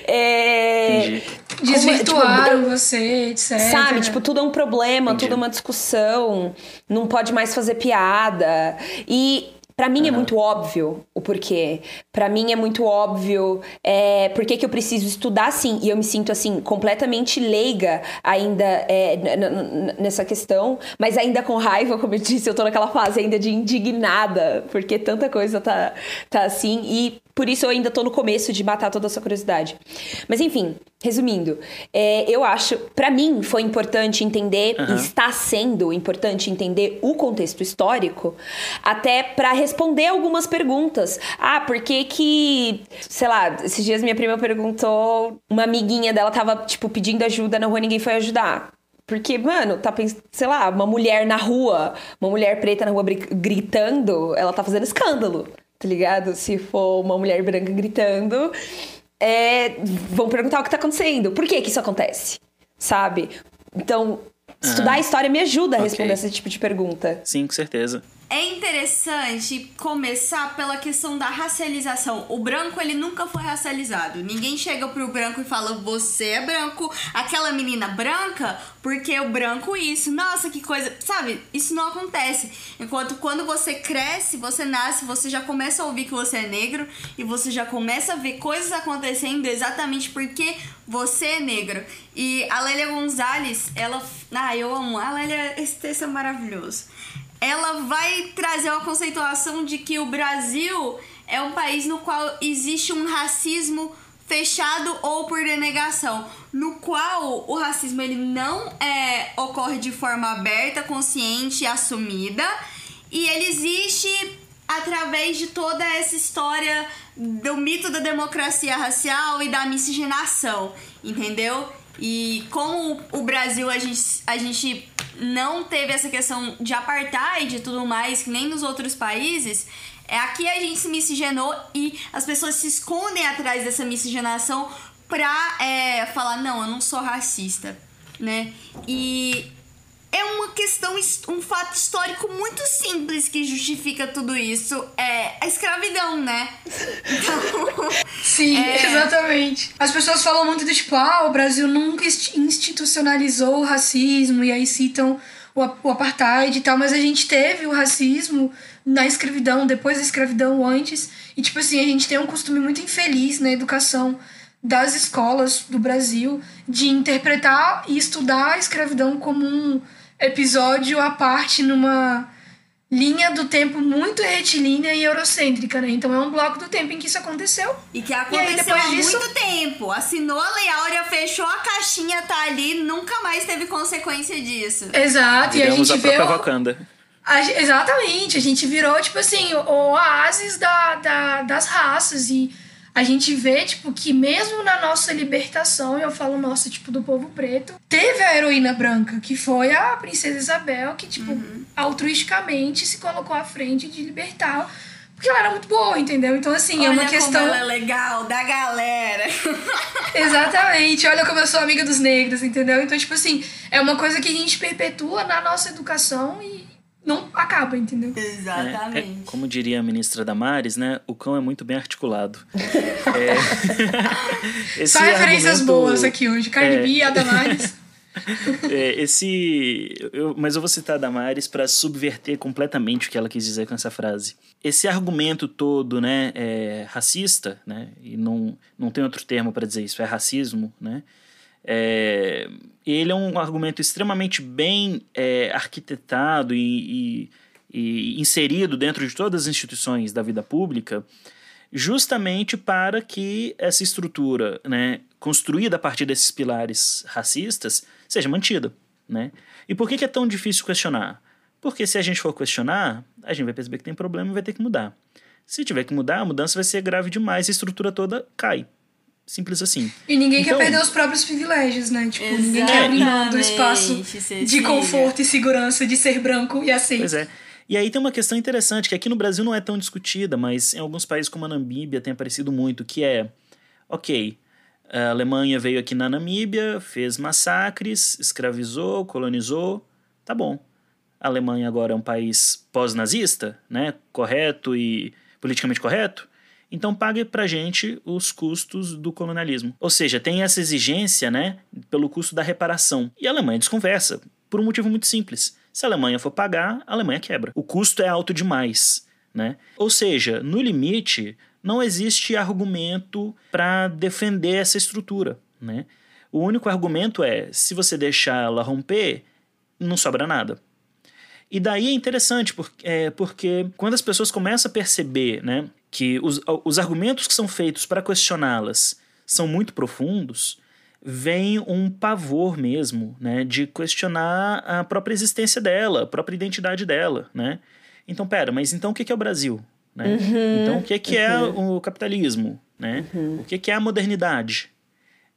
é, Desvirtuaram tipo, você, etc. Sabe, tipo, tudo é um problema, Entendi. tudo é uma discussão, não pode mais fazer piada. E para mim uhum. é muito óbvio o porquê. Para mim é muito óbvio é, por que eu preciso estudar assim. E eu me sinto assim, completamente leiga ainda é, nessa questão, mas ainda com raiva, [laughs] como eu disse, eu tô naquela fase ainda de indignada, porque tanta coisa tá, tá assim. E por isso eu ainda tô no começo de matar toda essa curiosidade. Mas enfim, resumindo, é, eu acho, para mim foi importante entender, uhum. e está sendo importante entender o contexto histórico, até para responder algumas perguntas. Ah, por que que, sei lá, esses dias minha prima perguntou, uma amiguinha dela tava, tipo, pedindo ajuda na rua ninguém foi ajudar. Porque, mano, tá pensando, sei lá, uma mulher na rua, uma mulher preta na rua gritando, ela tá fazendo escândalo tá ligado? Se for uma mulher branca gritando, é, vão perguntar o que tá acontecendo. Por que que isso acontece? Sabe? Então, estudar a história me ajuda a okay. responder esse tipo de pergunta. Sim, com certeza é interessante começar pela questão da racialização. O branco, ele nunca foi racializado. Ninguém chega pro branco e fala, você é branco, aquela menina branca, porque o branco isso. Nossa, que coisa. Sabe? Isso não acontece. Enquanto quando você cresce, você nasce, você já começa a ouvir que você é negro e você já começa a ver coisas acontecendo exatamente porque você é negro. E a Lélia Gonzalez, ela. Ah, eu amo. A Lélia, esse texto é maravilhoso ela vai trazer uma conceituação de que o Brasil é um país no qual existe um racismo fechado ou por denegação, no qual o racismo ele não é, ocorre de forma aberta, consciente e assumida, e ele existe através de toda essa história do mito da democracia racial e da miscigenação, entendeu? E como o Brasil a gente, a gente não teve essa questão de apartheid e tudo mais, que nem nos outros países, é aqui a gente se miscigenou e as pessoas se escondem atrás dessa miscigenação pra é, falar, não, eu não sou racista, né? E é uma questão, um fato histórico muito simples que justifica tudo isso. É a escravidão, né? Então, [laughs] Sim, é... exatamente. As pessoas falam muito do tipo, ah, o Brasil nunca institucionalizou o racismo, e aí citam o, o apartheid e tal, mas a gente teve o racismo na escravidão, depois da escravidão, antes. E, tipo assim, a gente tem um costume muito infeliz na educação das escolas do Brasil de interpretar e estudar a escravidão como um episódio à parte numa linha do tempo muito retilínea e eurocêntrica, né? Então é um bloco do tempo em que isso aconteceu. E que aconteceu e aí, há disso... muito tempo. Assinou a Lei Áurea, fechou a caixinha, tá ali, nunca mais teve consequência disso. Exato, Viramos e a gente a própria Wakanda. A, exatamente, a gente virou, tipo assim, o oásis da, da, das raças e a gente vê, tipo, que mesmo na nossa libertação, eu falo nossa, tipo, do povo preto, teve a heroína branca, que foi a princesa Isabel, que, tipo, uhum. altruisticamente se colocou à frente de libertar. Porque ela era muito boa, entendeu? Então, assim, Olha é uma questão. Como ela é legal, da galera. [laughs] Exatamente. Olha como eu sou amiga dos negros, entendeu? Então, tipo assim, é uma coisa que a gente perpetua na nossa educação e não acaba, entendeu? Exatamente. É, é, como diria a ministra Damares, né? O cão é muito bem articulado. [laughs] é, Só referências argumento, boas aqui hoje. Cardi é, e a Damares. [laughs] É, esse, eu, mas eu vou citar a Damares para subverter completamente o que ela quis dizer com essa frase. Esse argumento todo, né, é racista, né, e não, não tem outro termo para dizer isso, é racismo, né, é, ele é um argumento extremamente bem é, arquitetado e, e, e, inserido dentro de todas as instituições da vida pública, justamente para que essa estrutura, né, construída a partir desses pilares racistas, seja mantida. Né? E por que, que é tão difícil questionar? Porque se a gente for questionar, a gente vai perceber que tem problema e vai ter que mudar. Se tiver que mudar, a mudança vai ser grave demais e a estrutura toda cai. Simples assim. E ninguém Então- quer perder os próprios privilégios, né? Tipo, ninguém quer abrir mão do espaço de conforto e segurança de ser branco e aceito. Pois é. E aí tem uma questão interessante, que aqui no Brasil não é tão discutida, mas em alguns países como a Namíbia tem aparecido muito, que é, ok, a Alemanha veio aqui na Namíbia, fez massacres, escravizou, colonizou, tá bom. A Alemanha agora é um país pós-nazista, né, correto e politicamente correto, então pague pra gente os custos do colonialismo. Ou seja, tem essa exigência, né, pelo custo da reparação. E a Alemanha desconversa, por um motivo muito simples. Se a Alemanha for pagar, a Alemanha quebra. O custo é alto demais, né? Ou seja, no limite, não existe argumento para defender essa estrutura, né? O único argumento é, se você deixar ela romper, não sobra nada. E daí é interessante, porque, é, porque quando as pessoas começam a perceber né, que os, os argumentos que são feitos para questioná-las são muito profundos, vem um pavor mesmo né, de questionar a própria existência dela, a própria identidade dela. Né? Então, pera, mas então o que é o Brasil? Né? então, o que que é o capitalismo? Né? O que que é a modernidade?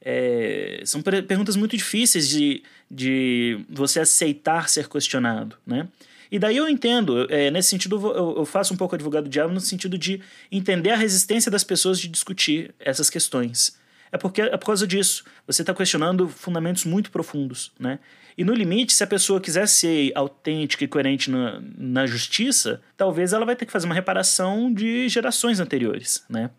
É, são per- perguntas muito difíceis de, de você aceitar ser questionado, né? E daí eu entendo, é, nesse sentido eu eu faço um pouco advogado do diabo no sentido de entender a resistência das pessoas de discutir essas questões. É porque é por causa disso. Você está questionando fundamentos muito profundos, né? E no limite, se a pessoa quiser ser autêntica e coerente na, na justiça, talvez ela vai ter que fazer uma reparação de gerações anteriores, né?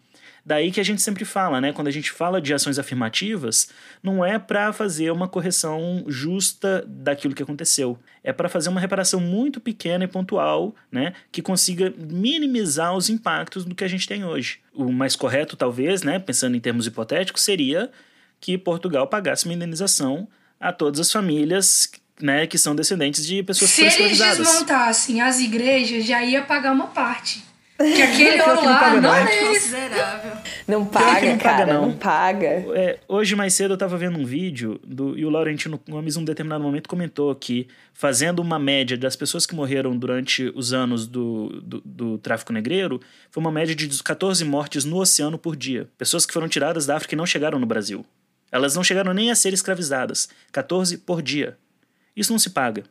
Daí que a gente sempre fala, né? Quando a gente fala de ações afirmativas, não é para fazer uma correção justa daquilo que aconteceu. É para fazer uma reparação muito pequena e pontual, né? Que consiga minimizar os impactos do que a gente tem hoje. O mais correto, talvez, né? Pensando em termos hipotéticos, seria que Portugal pagasse uma indenização a todas as famílias né, que são descendentes de pessoas que Se eles desmontassem as igrejas, já ia pagar uma parte. Que [laughs] aquele ouro lá paga, não não. é deles. Considerável. Não paga, não paga, cara, não. não paga. É, hoje mais cedo eu estava vendo um vídeo do, e o Laurentino Gomes, em um determinado momento, comentou que, fazendo uma média das pessoas que morreram durante os anos do, do, do tráfico negreiro, foi uma média de 14 mortes no oceano por dia. Pessoas que foram tiradas da África e não chegaram no Brasil. Elas não chegaram nem a ser escravizadas. 14 por dia. Isso não se paga.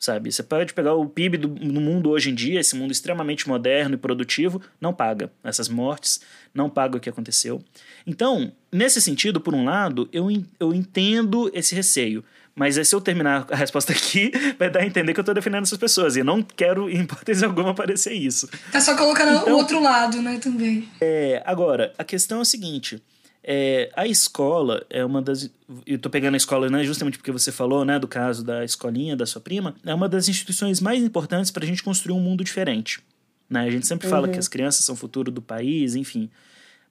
Sabe? Você pode pegar o PIB do, no mundo hoje em dia, esse mundo extremamente moderno e produtivo, não paga essas mortes, não paga o que aconteceu. Então, nesse sentido, por um lado, eu, eu entendo esse receio. Mas se eu terminar a resposta aqui, [laughs] vai dar a entender que eu estou defendendo essas pessoas. E eu não quero, em hipótese alguma, parecer isso. Tá só colocando Então- o outro lado, né, também. É, agora, a questão é o seguinte: é, a escola é uma das. Eu tô pegando a escola, né, justamente porque você falou, né, do caso da escolinha da sua prima, é uma das instituições mais importantes para a gente construir um mundo diferente. Né? A gente sempre fala que as crianças são o futuro do país, enfim.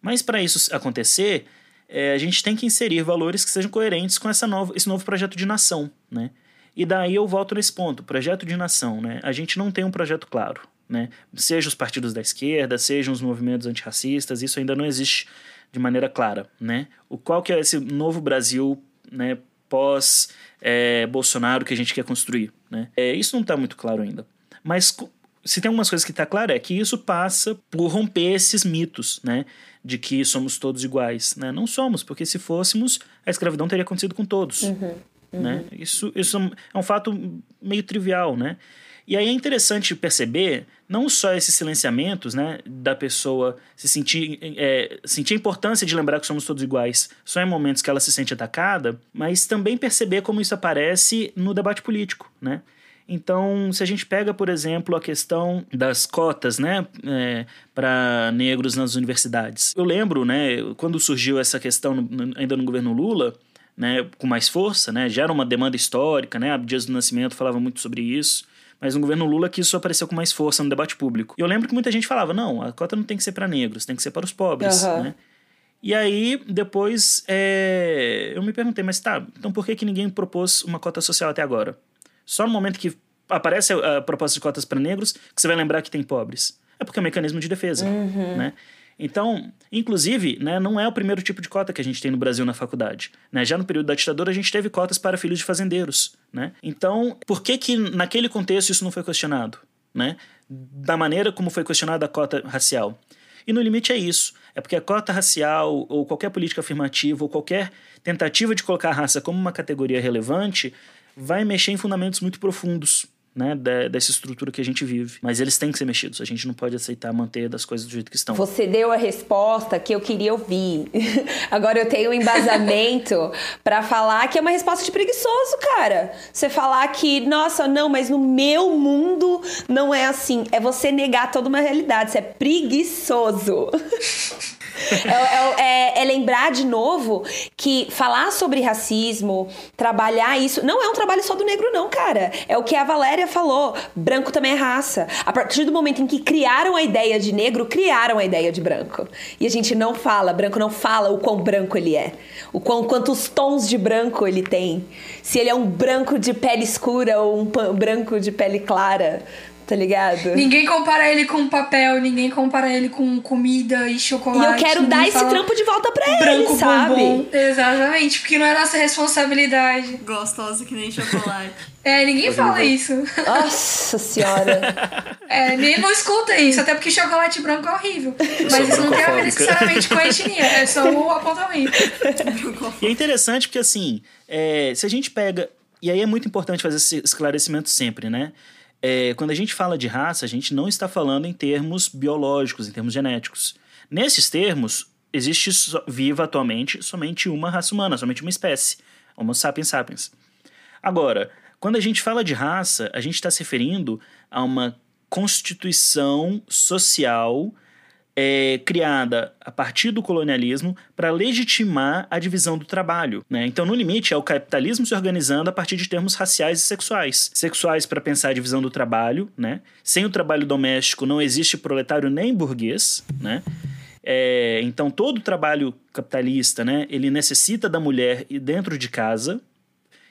Mas para isso acontecer, é, a gente tem que inserir valores que sejam coerentes com essa nova, esse novo projeto de nação, né? E daí eu volto nesse ponto, projeto de nação, né? A gente não tem um projeto claro, né? Seja os partidos da esquerda, sejam os movimentos antirracistas, isso ainda não existe de maneira clara, né? O qual que é esse novo Brasil, né? Pós é, Bolsonaro que a gente quer construir, né? É, isso não está muito claro ainda. Mas se tem algumas coisas que está claro é que isso passa por romper esses mitos, né? De que somos todos iguais, né? Não somos, porque se fôssemos, a escravidão teria acontecido com todos, né? Isso, isso é um fato meio trivial, né? E aí é interessante perceber não só esses silenciamentos, né, da pessoa se sentir, é, sentir a importância de lembrar que somos todos iguais só em momentos que ela se sente atacada, mas também perceber como isso aparece no debate político, né? Então, se a gente pega, por exemplo, a questão das cotas, né, é, para negros nas universidades. Eu lembro, né, quando surgiu essa questão no- ainda no governo Lula, né, com mais força, né, já era uma demanda histórica, né, Dias do Nascimento falava muito sobre isso, mas no governo Lula que isso apareceu com mais força no debate público. E eu lembro que muita gente falava, não, a cota não tem que ser para negros, tem que ser para os pobres, Aham. né? E aí, depois, é, eu me perguntei, mas tá, então por que, que ninguém propôs uma cota social até agora? Só no momento que aparece a, proposta de cotas para negros que você vai lembrar que tem pobres. É porque é um mecanismo de defesa, né? Então, inclusive, né, não é o primeiro tipo de cota que a gente tem no Brasil na faculdade. Né? Já no período da ditadura, a gente teve cotas para filhos de fazendeiros. Né? Então, por que, que naquele contexto isso não foi questionado? Né? Da maneira como foi questionada a cota racial. E no limite é isso. É porque a cota racial, ou qualquer política afirmativa, ou qualquer tentativa de colocar a raça como uma categoria relevante, vai mexer em fundamentos muito profundos né, dessa estrutura que a gente vive. Mas eles têm que ser mexidos. A gente não pode aceitar manter das coisas do jeito que estão. Você deu a resposta que eu queria ouvir. [laughs] Agora eu tenho um embasamento [laughs] para falar que é uma resposta de preguiçoso, cara. Você falar que, nossa, não, mas no meu mundo não é assim. É você negar toda uma realidade. Você é preguiçoso. [laughs] É, é, é, é, lembrar de novo que falar sobre racismo, trabalhar isso, não é um trabalho só do negro, não, cara. É o que a Valéria falou. Branco também é raça. A partir do momento em que criaram a ideia de negro, criaram a ideia de branco. E a gente não fala, branco não fala o quão branco ele é. O quão, quantos tons de branco ele tem. Se ele é um branco de pele escura ou um branco de pele clara tá ligado? Ninguém compara ele com papel, ninguém compara ele com comida e chocolate. E eu quero dar esse trampo de volta pra ele, sabe? Bombom. Exatamente, porque não é nossa responsabilidade. Gostosa que nem chocolate. É, ninguém fala isso. Nossa senhora. [laughs] É, nem não escuta isso, até porque chocolate branco é horrível. Mas isso não tem a ver necessariamente com a etnia, é só o [laughs] apontamento. E é interessante porque, assim, é, se a gente pega. E aí é muito importante fazer esse esclarecimento sempre, né? É, quando a gente fala de raça, a gente não está falando em termos biológicos, em termos genéticos. Nesses termos, existe viva atualmente somente uma raça humana, somente uma espécie, Homo sapiens sapiens. Agora, quando a gente fala de raça, a gente está se referindo a uma constituição social é, criada a partir do colonialismo para legitimar a divisão do trabalho. Né? Então, no limite, é o capitalismo se organizando a partir de termos raciais e sexuais. Sexuais para pensar a divisão do trabalho, né? sem o trabalho doméstico não existe proletário nem burguês. Né? É, então, todo trabalho capitalista né, ele necessita da mulher dentro de casa,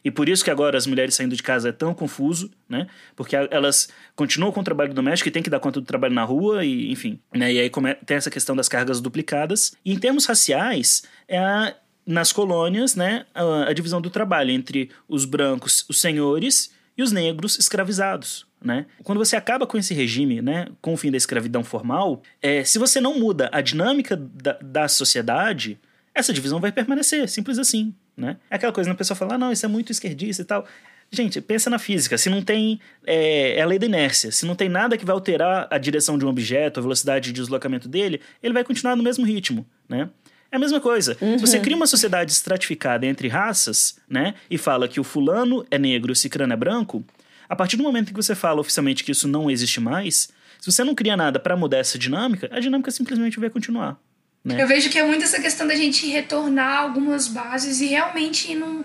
e por isso que agora as mulheres saindo de casa é tão confuso, né? Porque elas continuam com o trabalho doméstico e tem que dar conta do trabalho na rua, e enfim. Né? E aí tem essa questão das cargas duplicadas. E em termos raciais, é a, nas colônias, né, a, a divisão do trabalho entre os brancos, os senhores, e os negros escravizados. Né? Quando você acaba com esse regime, né, com o fim da escravidão formal, é, se você não muda a dinâmica da, da sociedade, essa divisão vai permanecer, simples assim. Né? É aquela coisa, né? a pessoa fala, ah, não, isso é muito esquerdista e tal. Gente, pensa na física. Se não tem. É, é a lei da inércia. Se não tem nada que vai alterar a direção de um objeto, a velocidade de deslocamento dele, ele vai continuar no mesmo ritmo, né? É a mesma coisa. Uhum. Se você cria uma sociedade estratificada entre raças, né? E fala que o fulano é negro e o cicrano é branco, a partir do momento que você fala oficialmente que isso não existe mais, se você não cria nada para mudar essa dinâmica, a dinâmica simplesmente vai continuar. Né? Eu vejo que é muito essa questão da gente retornar algumas bases e realmente ir no,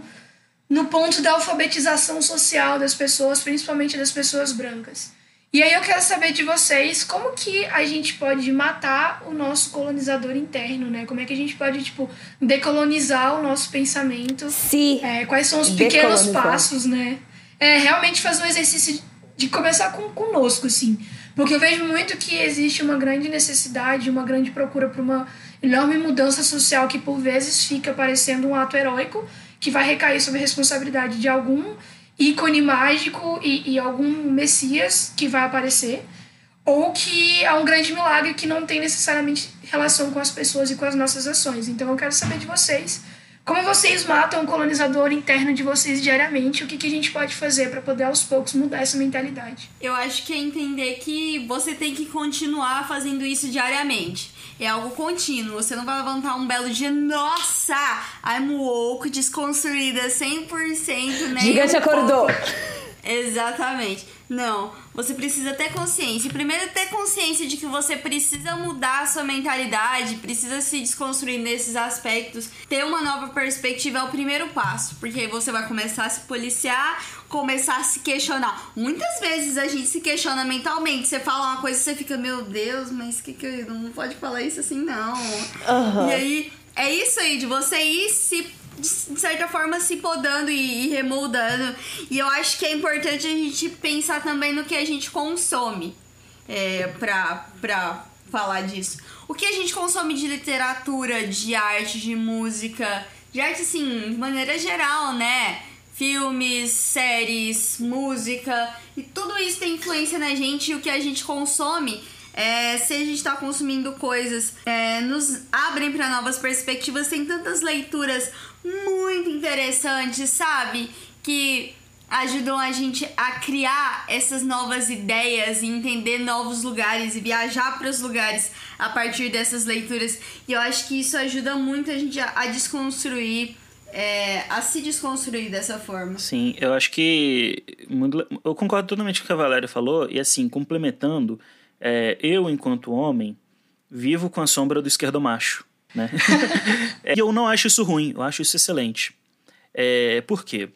no ponto da alfabetização social das pessoas, principalmente das pessoas brancas. E aí eu quero saber de vocês como que a gente pode matar o nosso colonizador interno, né? Como é que a gente pode, tipo, decolonizar o nosso pensamento. Sim. É, quais são os pequenos passos, né? É realmente fazer um exercício de começar com, conosco, assim. Porque eu vejo muito que existe uma grande necessidade, uma grande procura por uma enorme mudança social que por vezes fica parecendo um ato heróico que vai recair sobre a responsabilidade de algum ícone mágico e, e algum messias que vai aparecer ou que é um grande milagre que não tem necessariamente relação com as pessoas e com as nossas ações. Então eu quero saber de vocês como vocês matam o colonizador interno de vocês diariamente? O que, que a gente pode fazer para poder aos poucos mudar essa mentalidade? Eu acho que é entender que você tem que continuar fazendo isso diariamente. É algo contínuo. Você não vai levantar um belo dia, nossa, I'm woke, desconstruída 100%, né? Gigante um acordou. Exatamente. Não, você precisa ter consciência. Primeiro, ter consciência de que você precisa mudar a sua mentalidade, precisa se desconstruir nesses aspectos. Ter uma nova perspectiva é o primeiro passo, porque aí você vai começar a se policiar, começar a se questionar. Muitas vezes a gente se questiona mentalmente. Você fala uma coisa e você fica, meu Deus, mas que que eu não pode falar isso assim, não. Uhum. E aí, é isso aí, de você ir se de certa forma se podando e, remoldando. E eu acho que é importante a gente pensar também no que a gente consome é, pra, pra falar disso. O que a gente consome de literatura, de arte, de música, de arte assim, de maneira geral, né? Filmes, séries, música, e tudo isso tem influência na gente e o que a gente consome é, se a gente está consumindo coisas, é, nos abrem para novas perspectivas. Tem tantas leituras muito interessantes, sabe? Que ajudam a gente a criar essas novas ideias e entender novos lugares e viajar para os lugares a partir dessas leituras. E eu acho que isso ajuda muito a gente a, desconstruir. É, a se desconstruir dessa forma. Sim, eu acho que. Eu concordo totalmente com o que a Valéria falou, e assim, complementando, é, eu, enquanto homem, vivo com a sombra do esquerdomacho. Né? [laughs] e eu não acho isso ruim, eu acho isso excelente. É, por quê?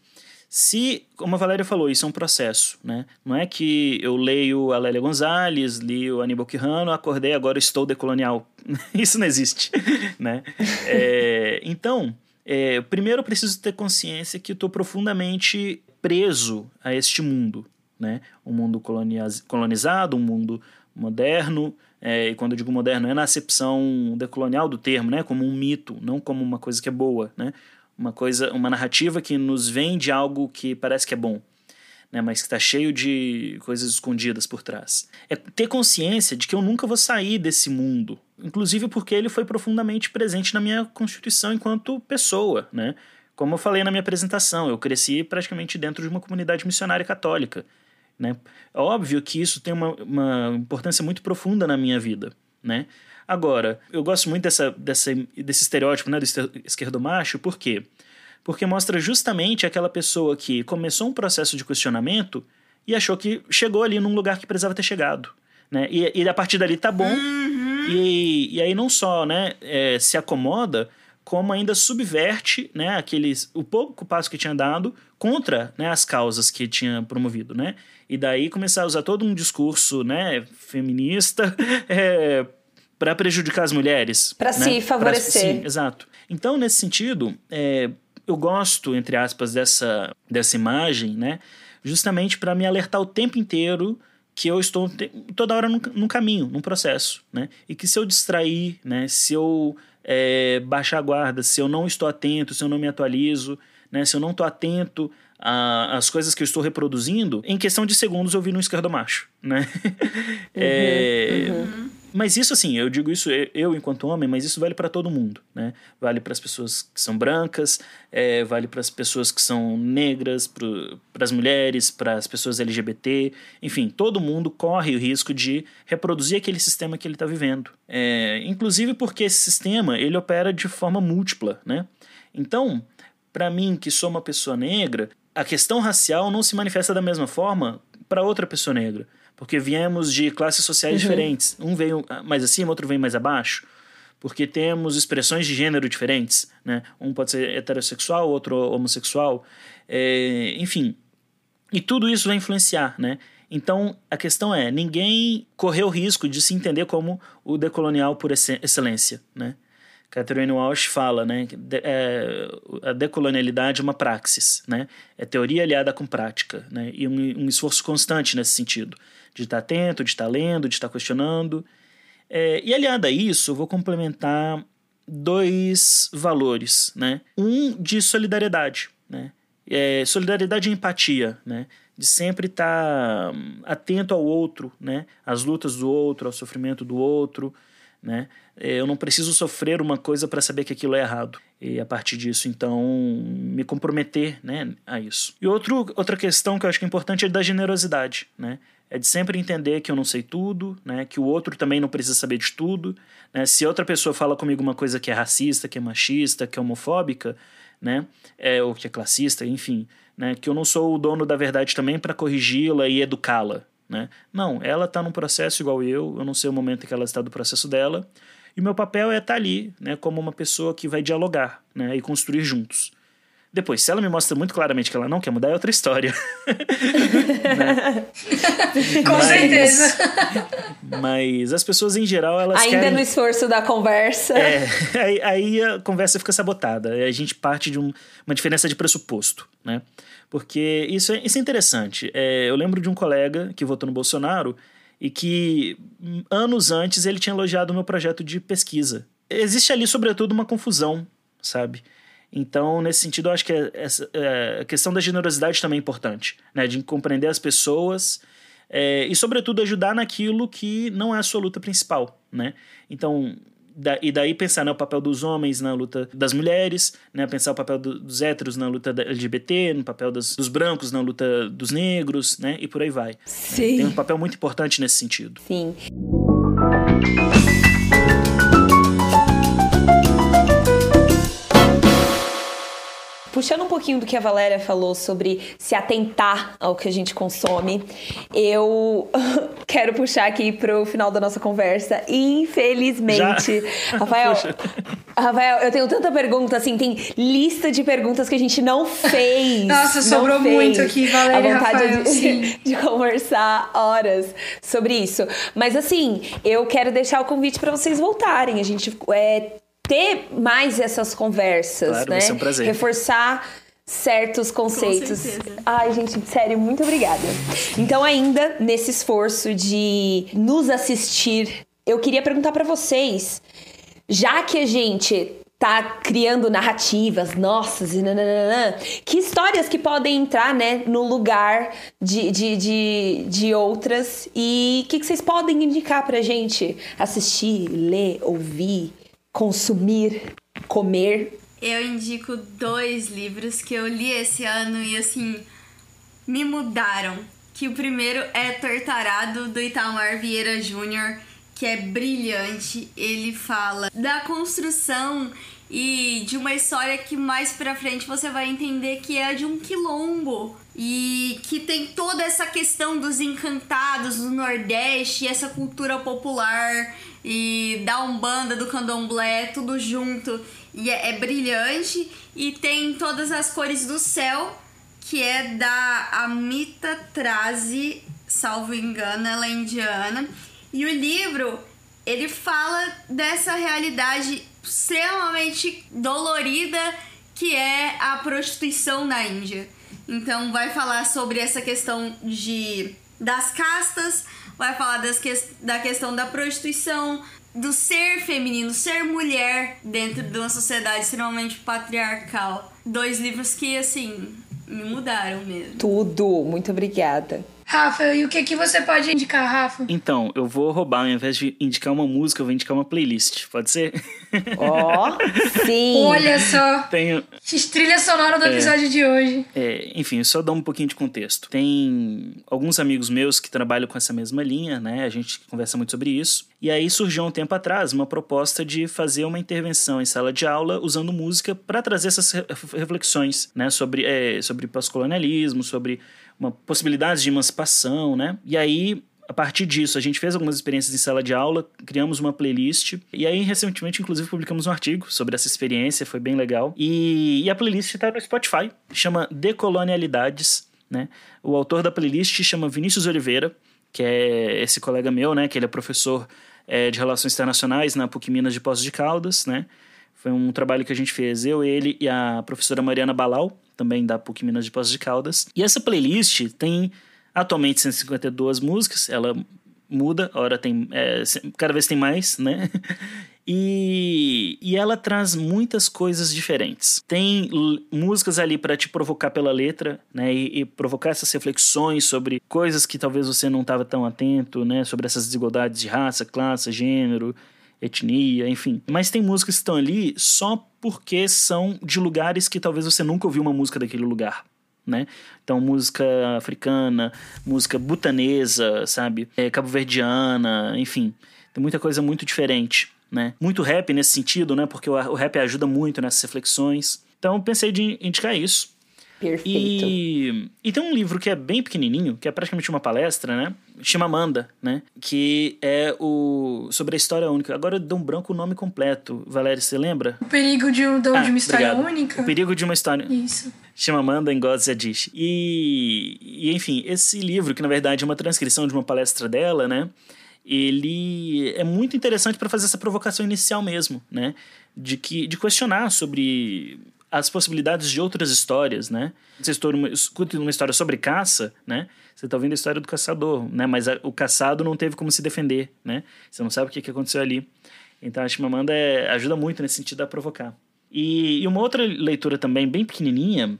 Se, como a Valéria falou, isso é um processo, né? Não é que eu leio a Lélia Gonzalez, li o Aníbal Quirrano, acordei, agora estou decolonial. [laughs] isso não existe, [laughs] né? É, então, é, primeiro eu preciso ter consciência que estou profundamente preso a este mundo, né? Um mundo colonizado, um mundo moderno, é, e quando eu digo moderno é na acepção decolonial do termo, né? Como um mito, não como uma coisa que é boa, né? uma coisa, uma narrativa que nos vende algo que parece que é bom, né, mas que está cheio de coisas escondidas por trás. É ter consciência de que eu nunca vou sair desse mundo, inclusive porque ele foi profundamente presente na minha constituição enquanto pessoa, né? Como eu falei na minha apresentação, eu cresci praticamente dentro de uma comunidade missionária católica. Né? É óbvio que isso tem uma, uma importância muito profunda na minha vida. Né? Agora, eu gosto muito dessa, dessa, desse estereótipo né, do esquerdo macho, por quê? Porque mostra justamente aquela pessoa que começou um processo de questionamento e achou que chegou ali num lugar que precisava ter chegado. Né? E, e a partir dali tá bom. Uhum. E, e aí não só né, é, se acomoda, como ainda subverte né, aqueles, o pouco passo que tinha dado contra né, as causas que tinha promovido. Né? E daí começar a usar todo um discurso né, feminista [laughs] é, para prejudicar as mulheres. Para né? se favorecer. Pra, sim, exato. Então, nesse sentido, é, eu gosto, entre aspas, dessa, dessa imagem, né? Justamente para me alertar o tempo inteiro que eu estou toda hora num, num, caminho, num processo, né? E que se eu distrair, né? Se eu é, baixar a guarda, se eu não estou atento, se eu não me atualizo, né? Se eu não estou atento às coisas que eu estou reproduzindo, em questão de segundos eu vi no esquerdo macho, né? [laughs] Uhum, é, uhum. Mas isso, assim, eu digo isso eu enquanto homem, mas isso vale para todo mundo, né? Vale para as pessoas que são brancas, é, vale para as pessoas que são negras, para as mulheres, para as pessoas LGBT, enfim, todo mundo corre o risco de reproduzir aquele sistema que ele está vivendo. É, inclusive porque esse sistema ele opera de forma múltipla, né? Então, para mim que sou uma pessoa negra, a questão racial não se manifesta da mesma forma para outra pessoa negra porque viemos de classes sociais uhum. diferentes. Um veio mais acima, outro vem mais abaixo. Porque temos expressões de gênero diferentes, né? Um pode ser heterossexual, outro homossexual. É, enfim, e tudo isso vai influenciar, né? Então, a questão é, ninguém correu o risco de se entender como o decolonial por excelência, né? Catherine Walsh fala, né, que é, a decolonialidade é uma praxis, né? É teoria aliada com prática, né? E um, um esforço constante nesse sentido de estar atento, de estar lendo, de estar questionando. É, e aliado a isso, eu vou complementar dois valores, né? Um de solidariedade, né? É, solidariedade e empatia, né? De sempre estar atento ao outro, né? Às lutas do outro, ao sofrimento do outro, né? É, eu não preciso sofrer uma coisa para saber que aquilo é errado. E a partir disso, então, me comprometer né, a isso. E outro, outra questão que eu acho que é importante é da generosidade. Né? É de sempre entender que eu não sei tudo, né? Que o outro também não precisa saber de tudo, né? Se outra pessoa fala comigo uma coisa que é racista, que é machista, que é homofóbica, né? É, ou que é classista, enfim, né? Que eu não sou o dono da verdade também para corrigi-la e educá-la, né? Não, ela está num processo igual eu, eu não sei o momento em que ela está do processo dela, e o meu papel é estar tá ali, né? Como uma pessoa que vai dialogar, né? E construir juntos. Depois, se ela me mostra muito claramente que ela não quer mudar, é outra história. [laughs] né? Com mas, certeza. Mas as pessoas em geral, elas Ainda querem... no esforço da conversa. É, [laughs] aí, aí, a conversa fica sabotada. A gente parte de um, uma diferença de pressuposto, né? Porque isso é, isso é interessante. É, eu lembro de um colega que votou no Bolsonaro e que anos antes ele tinha elogiado o meu projeto de pesquisa. Existe ali, sobretudo, uma confusão, sabe? Então, nesse sentido, eu acho que essa, é, a questão da generosidade também é importante, né? De compreender as pessoas, é, e, sobretudo, ajudar naquilo que não é a sua luta principal, né? Então, da, e daí pensar né, o papel dos homens na luta das mulheres, né, pensar o papel do, dos héteros na luta LGBT, no papel das, dos brancos na luta dos negros, né, e por aí vai. Sim. Tem um papel muito importante nesse sentido. Sim. Puxando um pouquinho do que a Valéria falou sobre se atentar ao que a gente consome, eu [laughs] quero puxar aqui pro final da nossa conversa. Infelizmente, Já? [laughs] Rafael, Rafael, eu tenho tanta pergunta, assim, tem lista de perguntas que a gente não [laughs] fez. Nossa, sobrou fez. muito aqui, Valéria. A vontade Rafael, de, de, conversar horas sobre isso. Mas assim, eu quero deixar o convite para vocês voltarem. A gente é, ter mais essas conversas, claro, né? Vai ser um prazer. Reforçar certos conceitos. Ai, gente, sério, muito obrigada. Então, ainda nesse esforço de nos assistir, eu queria perguntar para vocês, já que a gente tá criando narrativas nossas e nananã, que histórias que podem entrar, né, no lugar de, de, de, de outras e o que, que vocês podem indicar pra gente assistir, ler, ouvir, consumir, comer? Eu indico dois livros que eu li esse ano e assim me mudaram. Que o primeiro é Tortarado do Itamar Vieira Júnior, que é brilhante. Ele fala da construção e de uma história que mais pra frente você vai entender que é de um quilombo e que tem toda essa questão dos encantados do Nordeste, essa cultura popular e da Umbanda, do Candomblé, tudo junto. E é, é brilhante e tem todas as cores do céu, que é da Amita Trazi, salvo engano, ela é indiana. E o livro, ele fala dessa realidade extremamente dolorida que é a prostituição na Índia. Então vai falar sobre essa questão de das castas, vai falar das que, da questão da prostituição, do ser feminino, ser mulher dentro de uma sociedade extremamente patriarcal. Dois livros que, assim, me mudaram mesmo. Tudo, muito obrigada. Rafa, e o que, que você pode indicar, Rafa? Então, eu vou roubar, ao invés de indicar uma música, eu vou indicar uma playlist, pode ser? Ó, oh, [laughs] sim! Olha só! Tenho... Trilha sonora do é, episódio de hoje. É, enfim, só dar um pouquinho de contexto. Tem alguns amigos meus que trabalham com essa mesma linha, né? A gente conversa muito sobre isso. E aí surgiu um tempo atrás uma proposta de fazer uma intervenção em sala de aula usando música para trazer essas reflexões, né? Sobre, é, sobre pós-colonialismo, sobre uma possibilidade de emancipação, né? E aí a partir disso, a gente fez algumas experiências em sala de aula, criamos uma playlist, e aí recentemente, inclusive, publicamos um artigo sobre essa experiência, foi bem legal. E, e a playlist está no Spotify, chama Decolonialidades, né? O autor da playlist chama Vinícius Oliveira, que é esse colega meu, né? Que ele é professor é, de Relações Internacionais na PUC Minas de Poços de Caldas, né? Foi um trabalho que a gente fez, eu, ele e a professora Mariana Balau, também da PUC Minas de Poços de Caldas. E essa playlist tem atualmente 152 músicas, ela muda, hora tem. É, cada vez tem mais, né? [laughs] E, e ela traz muitas coisas diferentes. Tem músicas ali para te provocar pela letra, né? E, e, provocar essas reflexões sobre coisas que talvez você não estava tão atento, né? Sobre essas desigualdades de raça, classe, gênero, etnia, enfim. Mas tem músicas que estão ali só porque são de lugares que talvez você nunca ouviu uma música daquele lugar. Né? Então, música africana, música butanesa, sabe? É, cabo-verdiana, enfim. Tem muita coisa muito diferente, né? Muito rap nesse sentido, né? Porque o, rap ajuda muito nessas reflexões. Então, pensei de indicar isso. Perfeito. E, e tem um livro que é bem pequenininho, que é praticamente uma palestra, né? Chimamanda, né? Que é o sobre a história única. Agora eu dou um branco o nome completo. Valéria, você lembra? O perigo de, um, de ah, uma história obrigado. única. O perigo de uma história. Isso. Chimamanda Ngozi Adichie. E, e enfim, esse livro que na verdade é uma transcrição de uma palestra dela, né? Ele é muito interessante para fazer essa provocação inicial mesmo, né? De que de questionar sobre as possibilidades de outras histórias, né? Você escuta uma história sobre caça, né? Você está ouvindo a história do caçador, né? Mas a, o caçado não teve como se defender, né? Você não sabe o que, que aconteceu ali. Então a Chimamanda é, ajuda muito nesse sentido a provocar. E, e, uma outra leitura também bem pequenininha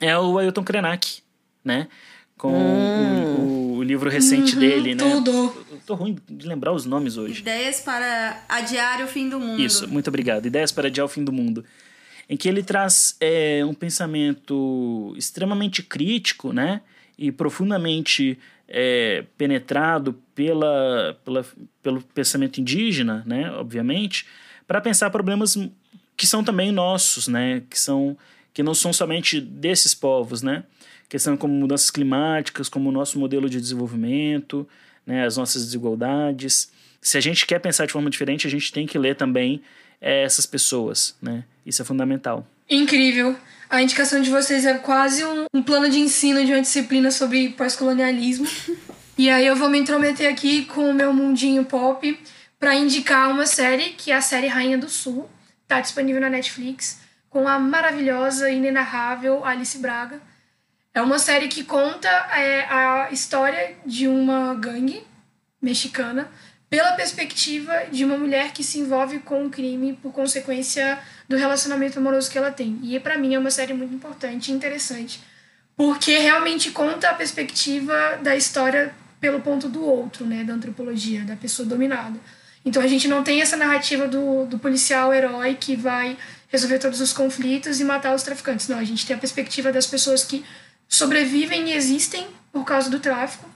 é o Ailton Krenak, né? Com hum. o, o, livro recente Uhum, dele, né? tudo. Eu tô ruim de lembrar os nomes hoje. Ideias para adiar o fim do mundo. Isso, muito obrigado. Ideias para adiar o fim do mundo. Em que ele traz é, um pensamento extremamente crítico, né? E profundamente é, penetrado pela, pela, pelo pensamento indígena, né? Obviamente, para pensar problemas que são também nossos, né? Que são que não são somente desses povos, né? Questão como mudanças climáticas, como o nosso modelo de desenvolvimento, né? As nossas desigualdades. Se a gente quer pensar de forma diferente, a gente tem que ler também é, essas pessoas, né? Isso é fundamental. Incrível. A indicação de vocês é quase um, um plano de ensino de uma disciplina sobre pós-colonialismo. e aí eu vou me intrometer aqui com o meu mundinho pop para indicar uma série que é a série Rainha do Sul. Tá disponível na Netflix com a maravilhosa e inenarrável Alice Braga. É uma série que conta é, a história de uma gangue mexicana pela perspectiva de uma mulher que se envolve com um crime por consequência do relacionamento amoroso que ela tem. E para mim é uma série muito importante e interessante, porque realmente conta a perspectiva da história pelo ponto do outro, né, da antropologia, da pessoa dominada. Então a gente não tem essa narrativa do, do policial herói que vai resolver todos os conflitos e matar os traficantes. Não, a gente tem a perspectiva das pessoas que sobrevivem e existem por causa do tráfico.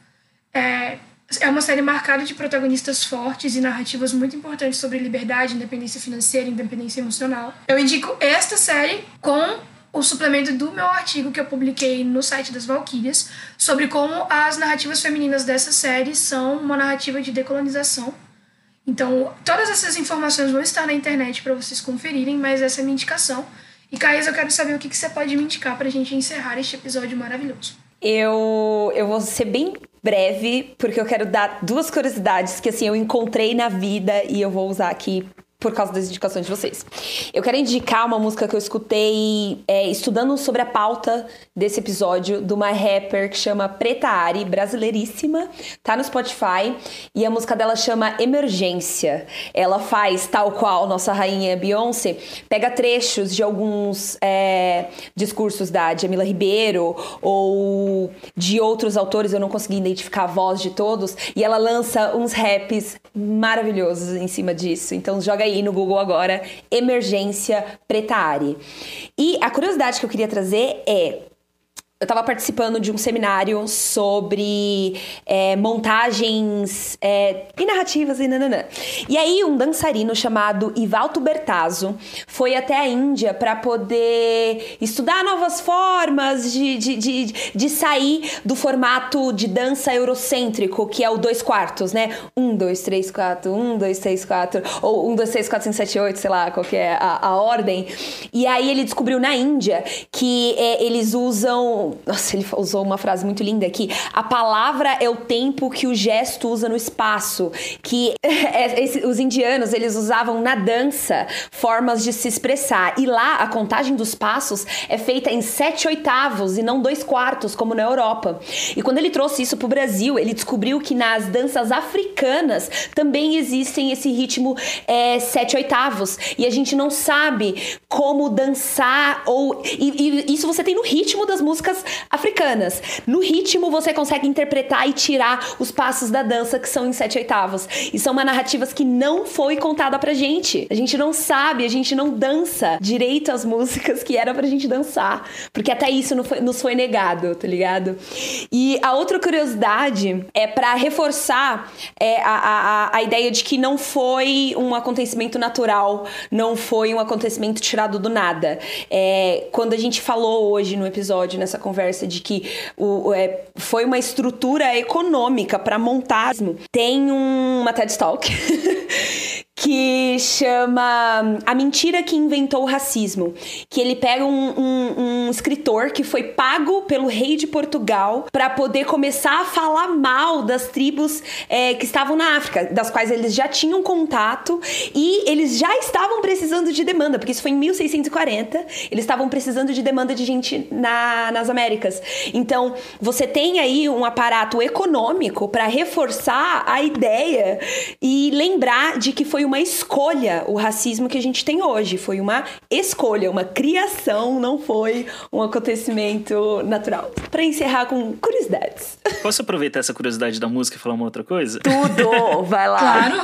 É, é uma série marcada de protagonistas fortes e narrativas muito importantes sobre liberdade, independência financeira, independência emocional. Eu indico esta série com o suplemento do meu artigo que eu publiquei no site das Valquírias sobre como as narrativas femininas dessa série são uma narrativa de decolonização. Então, todas essas informações vão estar na internet para vocês conferirem, mas essa é a minha indicação. E, Caís, eu quero saber o que, que você pode me indicar para a gente encerrar este episódio maravilhoso. Eu, eu vou ser bem breve, porque eu quero dar duas curiosidades que assim eu encontrei na vida e eu vou usar aqui por causa das indicações de vocês. Eu quero indicar uma música que eu escutei é, estudando sobre a pauta desse episódio de uma rapper que chama Preta Ari, brasileiríssima, tá no Spotify, e a música dela chama Emergência. Ela faz tal qual nossa rainha Beyoncé, pega trechos de alguns é, discursos da Jamila Ribeiro ou de outros autores, eu não consegui identificar a voz de todos, e ela lança uns raps maravilhosos em cima disso. Então joga aí no Google agora, emergência Pretari. E a curiosidade que eu queria trazer é eu estava participando de um seminário sobre é, montagens é, e narrativas e nananã. E aí um dançarino chamado Ivalto Bertazzo foi até a Índia para poder estudar novas formas de, de, de, de, sair do formato de dança eurocêntrico, que é o dois quartos, né? Um, dois, três, quatro, um, dois, três, quatro, ou um, dois, três, quatro, cinco, sete, oito, sei lá, qual que é a, a ordem. E aí ele descobriu na Índia que é, eles usam nossa, ele usou uma frase muito linda aqui. A palavra é o tempo que o gesto usa no espaço. Que [laughs] é, esse, os indianos, eles usavam na dança formas de se expressar. E lá, a contagem dos passos é feita em sete oitavos e não dois quartos, como na Europa. E quando ele trouxe isso pro Brasil, ele descobriu que nas danças africanas também existem esse ritmo é, sete oitavos. E a gente não sabe como dançar ou... E, e isso você tem no ritmo das músicas africanas. No ritmo você consegue interpretar e tirar os passos da dança que são em sete oitavos. E são uma narrativas que não foi contada pra gente. A gente não sabe, a gente não dança direito as músicas que era pra gente dançar. Porque até isso foi, nos foi negado, tá ligado? E a outra curiosidade é para reforçar é, a, a, a ideia de que não foi um acontecimento natural, não foi um acontecimento tirado do nada. É, quando a gente falou hoje no episódio, nessa conversa, de que o, é, foi uma estrutura econômica para montar. Tem um, uma TED Talk [laughs] que chama A Mentira que Inventou o Racismo. Que ele pega um, um, um escritor que foi pago pelo rei de Portugal para poder começar a falar mal das tribos é, que estavam na África, das quais eles já tinham contato e eles já estavam precisando de demanda, porque isso foi em 1640, eles estavam precisando de demanda de gente na, nas Américas. Então, você tem aí um aparato econômico para reforçar a ideia e lembrar de que foi o uma escolha o racismo que a gente tem hoje. Foi uma escolha, uma criação, não foi um acontecimento natural. Para encerrar com curiosidades. [laughs] Posso aproveitar essa curiosidade da música e falar uma outra coisa? Tudo! Vai lá. Claro.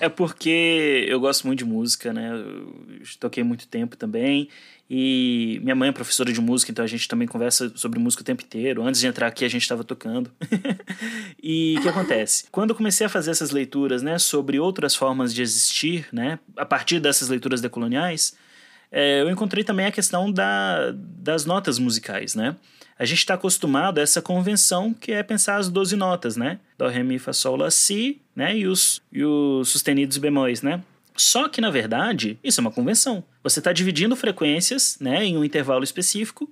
é porque eu gosto muito de música, né? Eu toquei muito tempo também. E minha mãe é professora de música, então a gente também conversa sobre música o tempo inteiro. Antes de entrar aqui, a gente estava tocando. [laughs] e o que acontece? Quando eu comecei a fazer essas leituras, né, sobre outras formas de existir, né, a partir dessas leituras decoloniais, é, eu encontrei também a questão da, das notas musicais, né? A gente está acostumado a essa convenção que é pensar as 12 notas, né? Dó, Ré, Mi, Fá, Sol, Lá, Si, né? E os, e os sustenidos bemóis, né? Só que, na verdade, isso é uma convenção. Você está dividindo frequências né, em um intervalo específico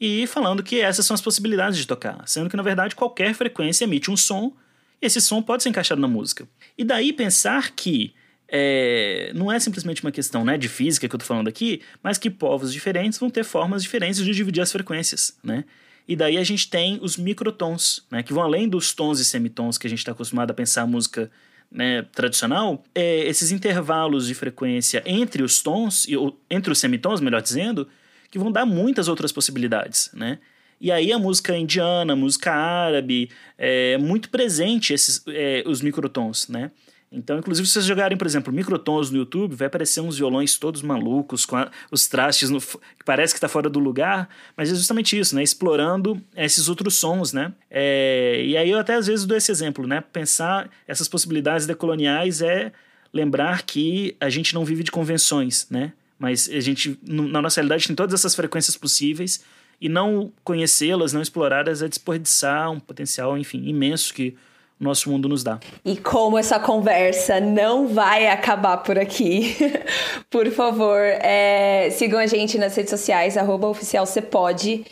e falando que essas são as possibilidades de tocar, sendo que, na verdade, qualquer frequência emite um som e esse som pode ser encaixado na música. E daí pensar que é, não é simplesmente uma questão né, de física que eu estou falando aqui, mas que povos diferentes vão ter formas diferentes de dividir as frequências. Né? E daí a gente tem os microtons, né, que vão além dos tons e semitons que a gente está acostumado a pensar a música né, tradicional, é, esses intervalos de frequência entre os tons, entre os semitons, melhor dizendo, que vão dar muitas outras possibilidades, né? E aí a música indiana, a música árabe, é muito presente esses, é, os microtons, né? Então, inclusive, se vocês jogarem, por exemplo, microtons no YouTube, vai aparecer uns violões todos malucos, com a, os trastes no, que parece que está fora do lugar, mas é justamente isso, né? Explorando esses outros sons, né? É, e aí eu até às vezes dou esse exemplo, né? Pensar essas possibilidades decoloniais é lembrar que a gente não vive de convenções, né? Mas a gente, na nossa realidade, tem todas essas frequências possíveis e não conhecê-las, não explorá-las é desperdiçar um potencial, enfim, imenso que nosso mundo nos dá. E como essa conversa não vai acabar por aqui, [laughs] por favor, é, sigam a gente nas redes sociais, arroba oficial pode.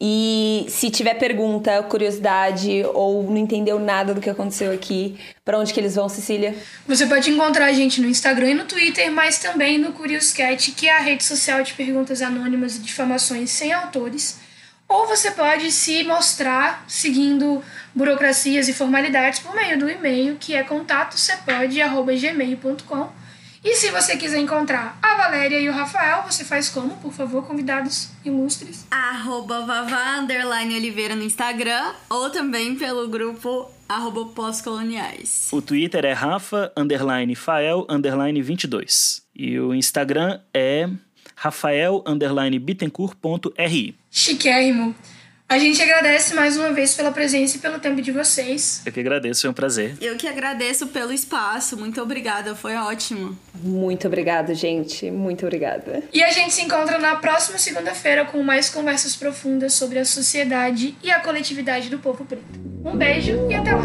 E se tiver pergunta, curiosidade ou não entendeu nada do que aconteceu aqui, para onde que eles vão, Cecília? Você pode encontrar a gente no Instagram e no Twitter, mas também no Curious Cat, que é a rede social de perguntas anônimas e difamações sem autores. Ou você pode se mostrar seguindo burocracias e formalidades por meio do e-mail que é contatocepode.gmail.com. E se você quiser encontrar a Valéria e o Rafael, você faz como, por favor, convidados ilustres? Arroba Vavá Oliveira no Instagram ou também pelo grupo arroba pós-coloniais. O Twitter é Rafa underline Fael underline 22. E o Instagram é rafael underline bittencourt.ri. Chiquérrimo. A gente agradece mais uma vez pela presença e pelo tempo de vocês. Eu que agradeço, foi um prazer. Eu que agradeço pelo espaço, muito obrigada, foi ótimo. Muito obrigada, gente, muito obrigada. E a gente se encontra na próxima segunda-feira com mais conversas profundas sobre a sociedade e a coletividade do povo preto. Um beijo e até lá.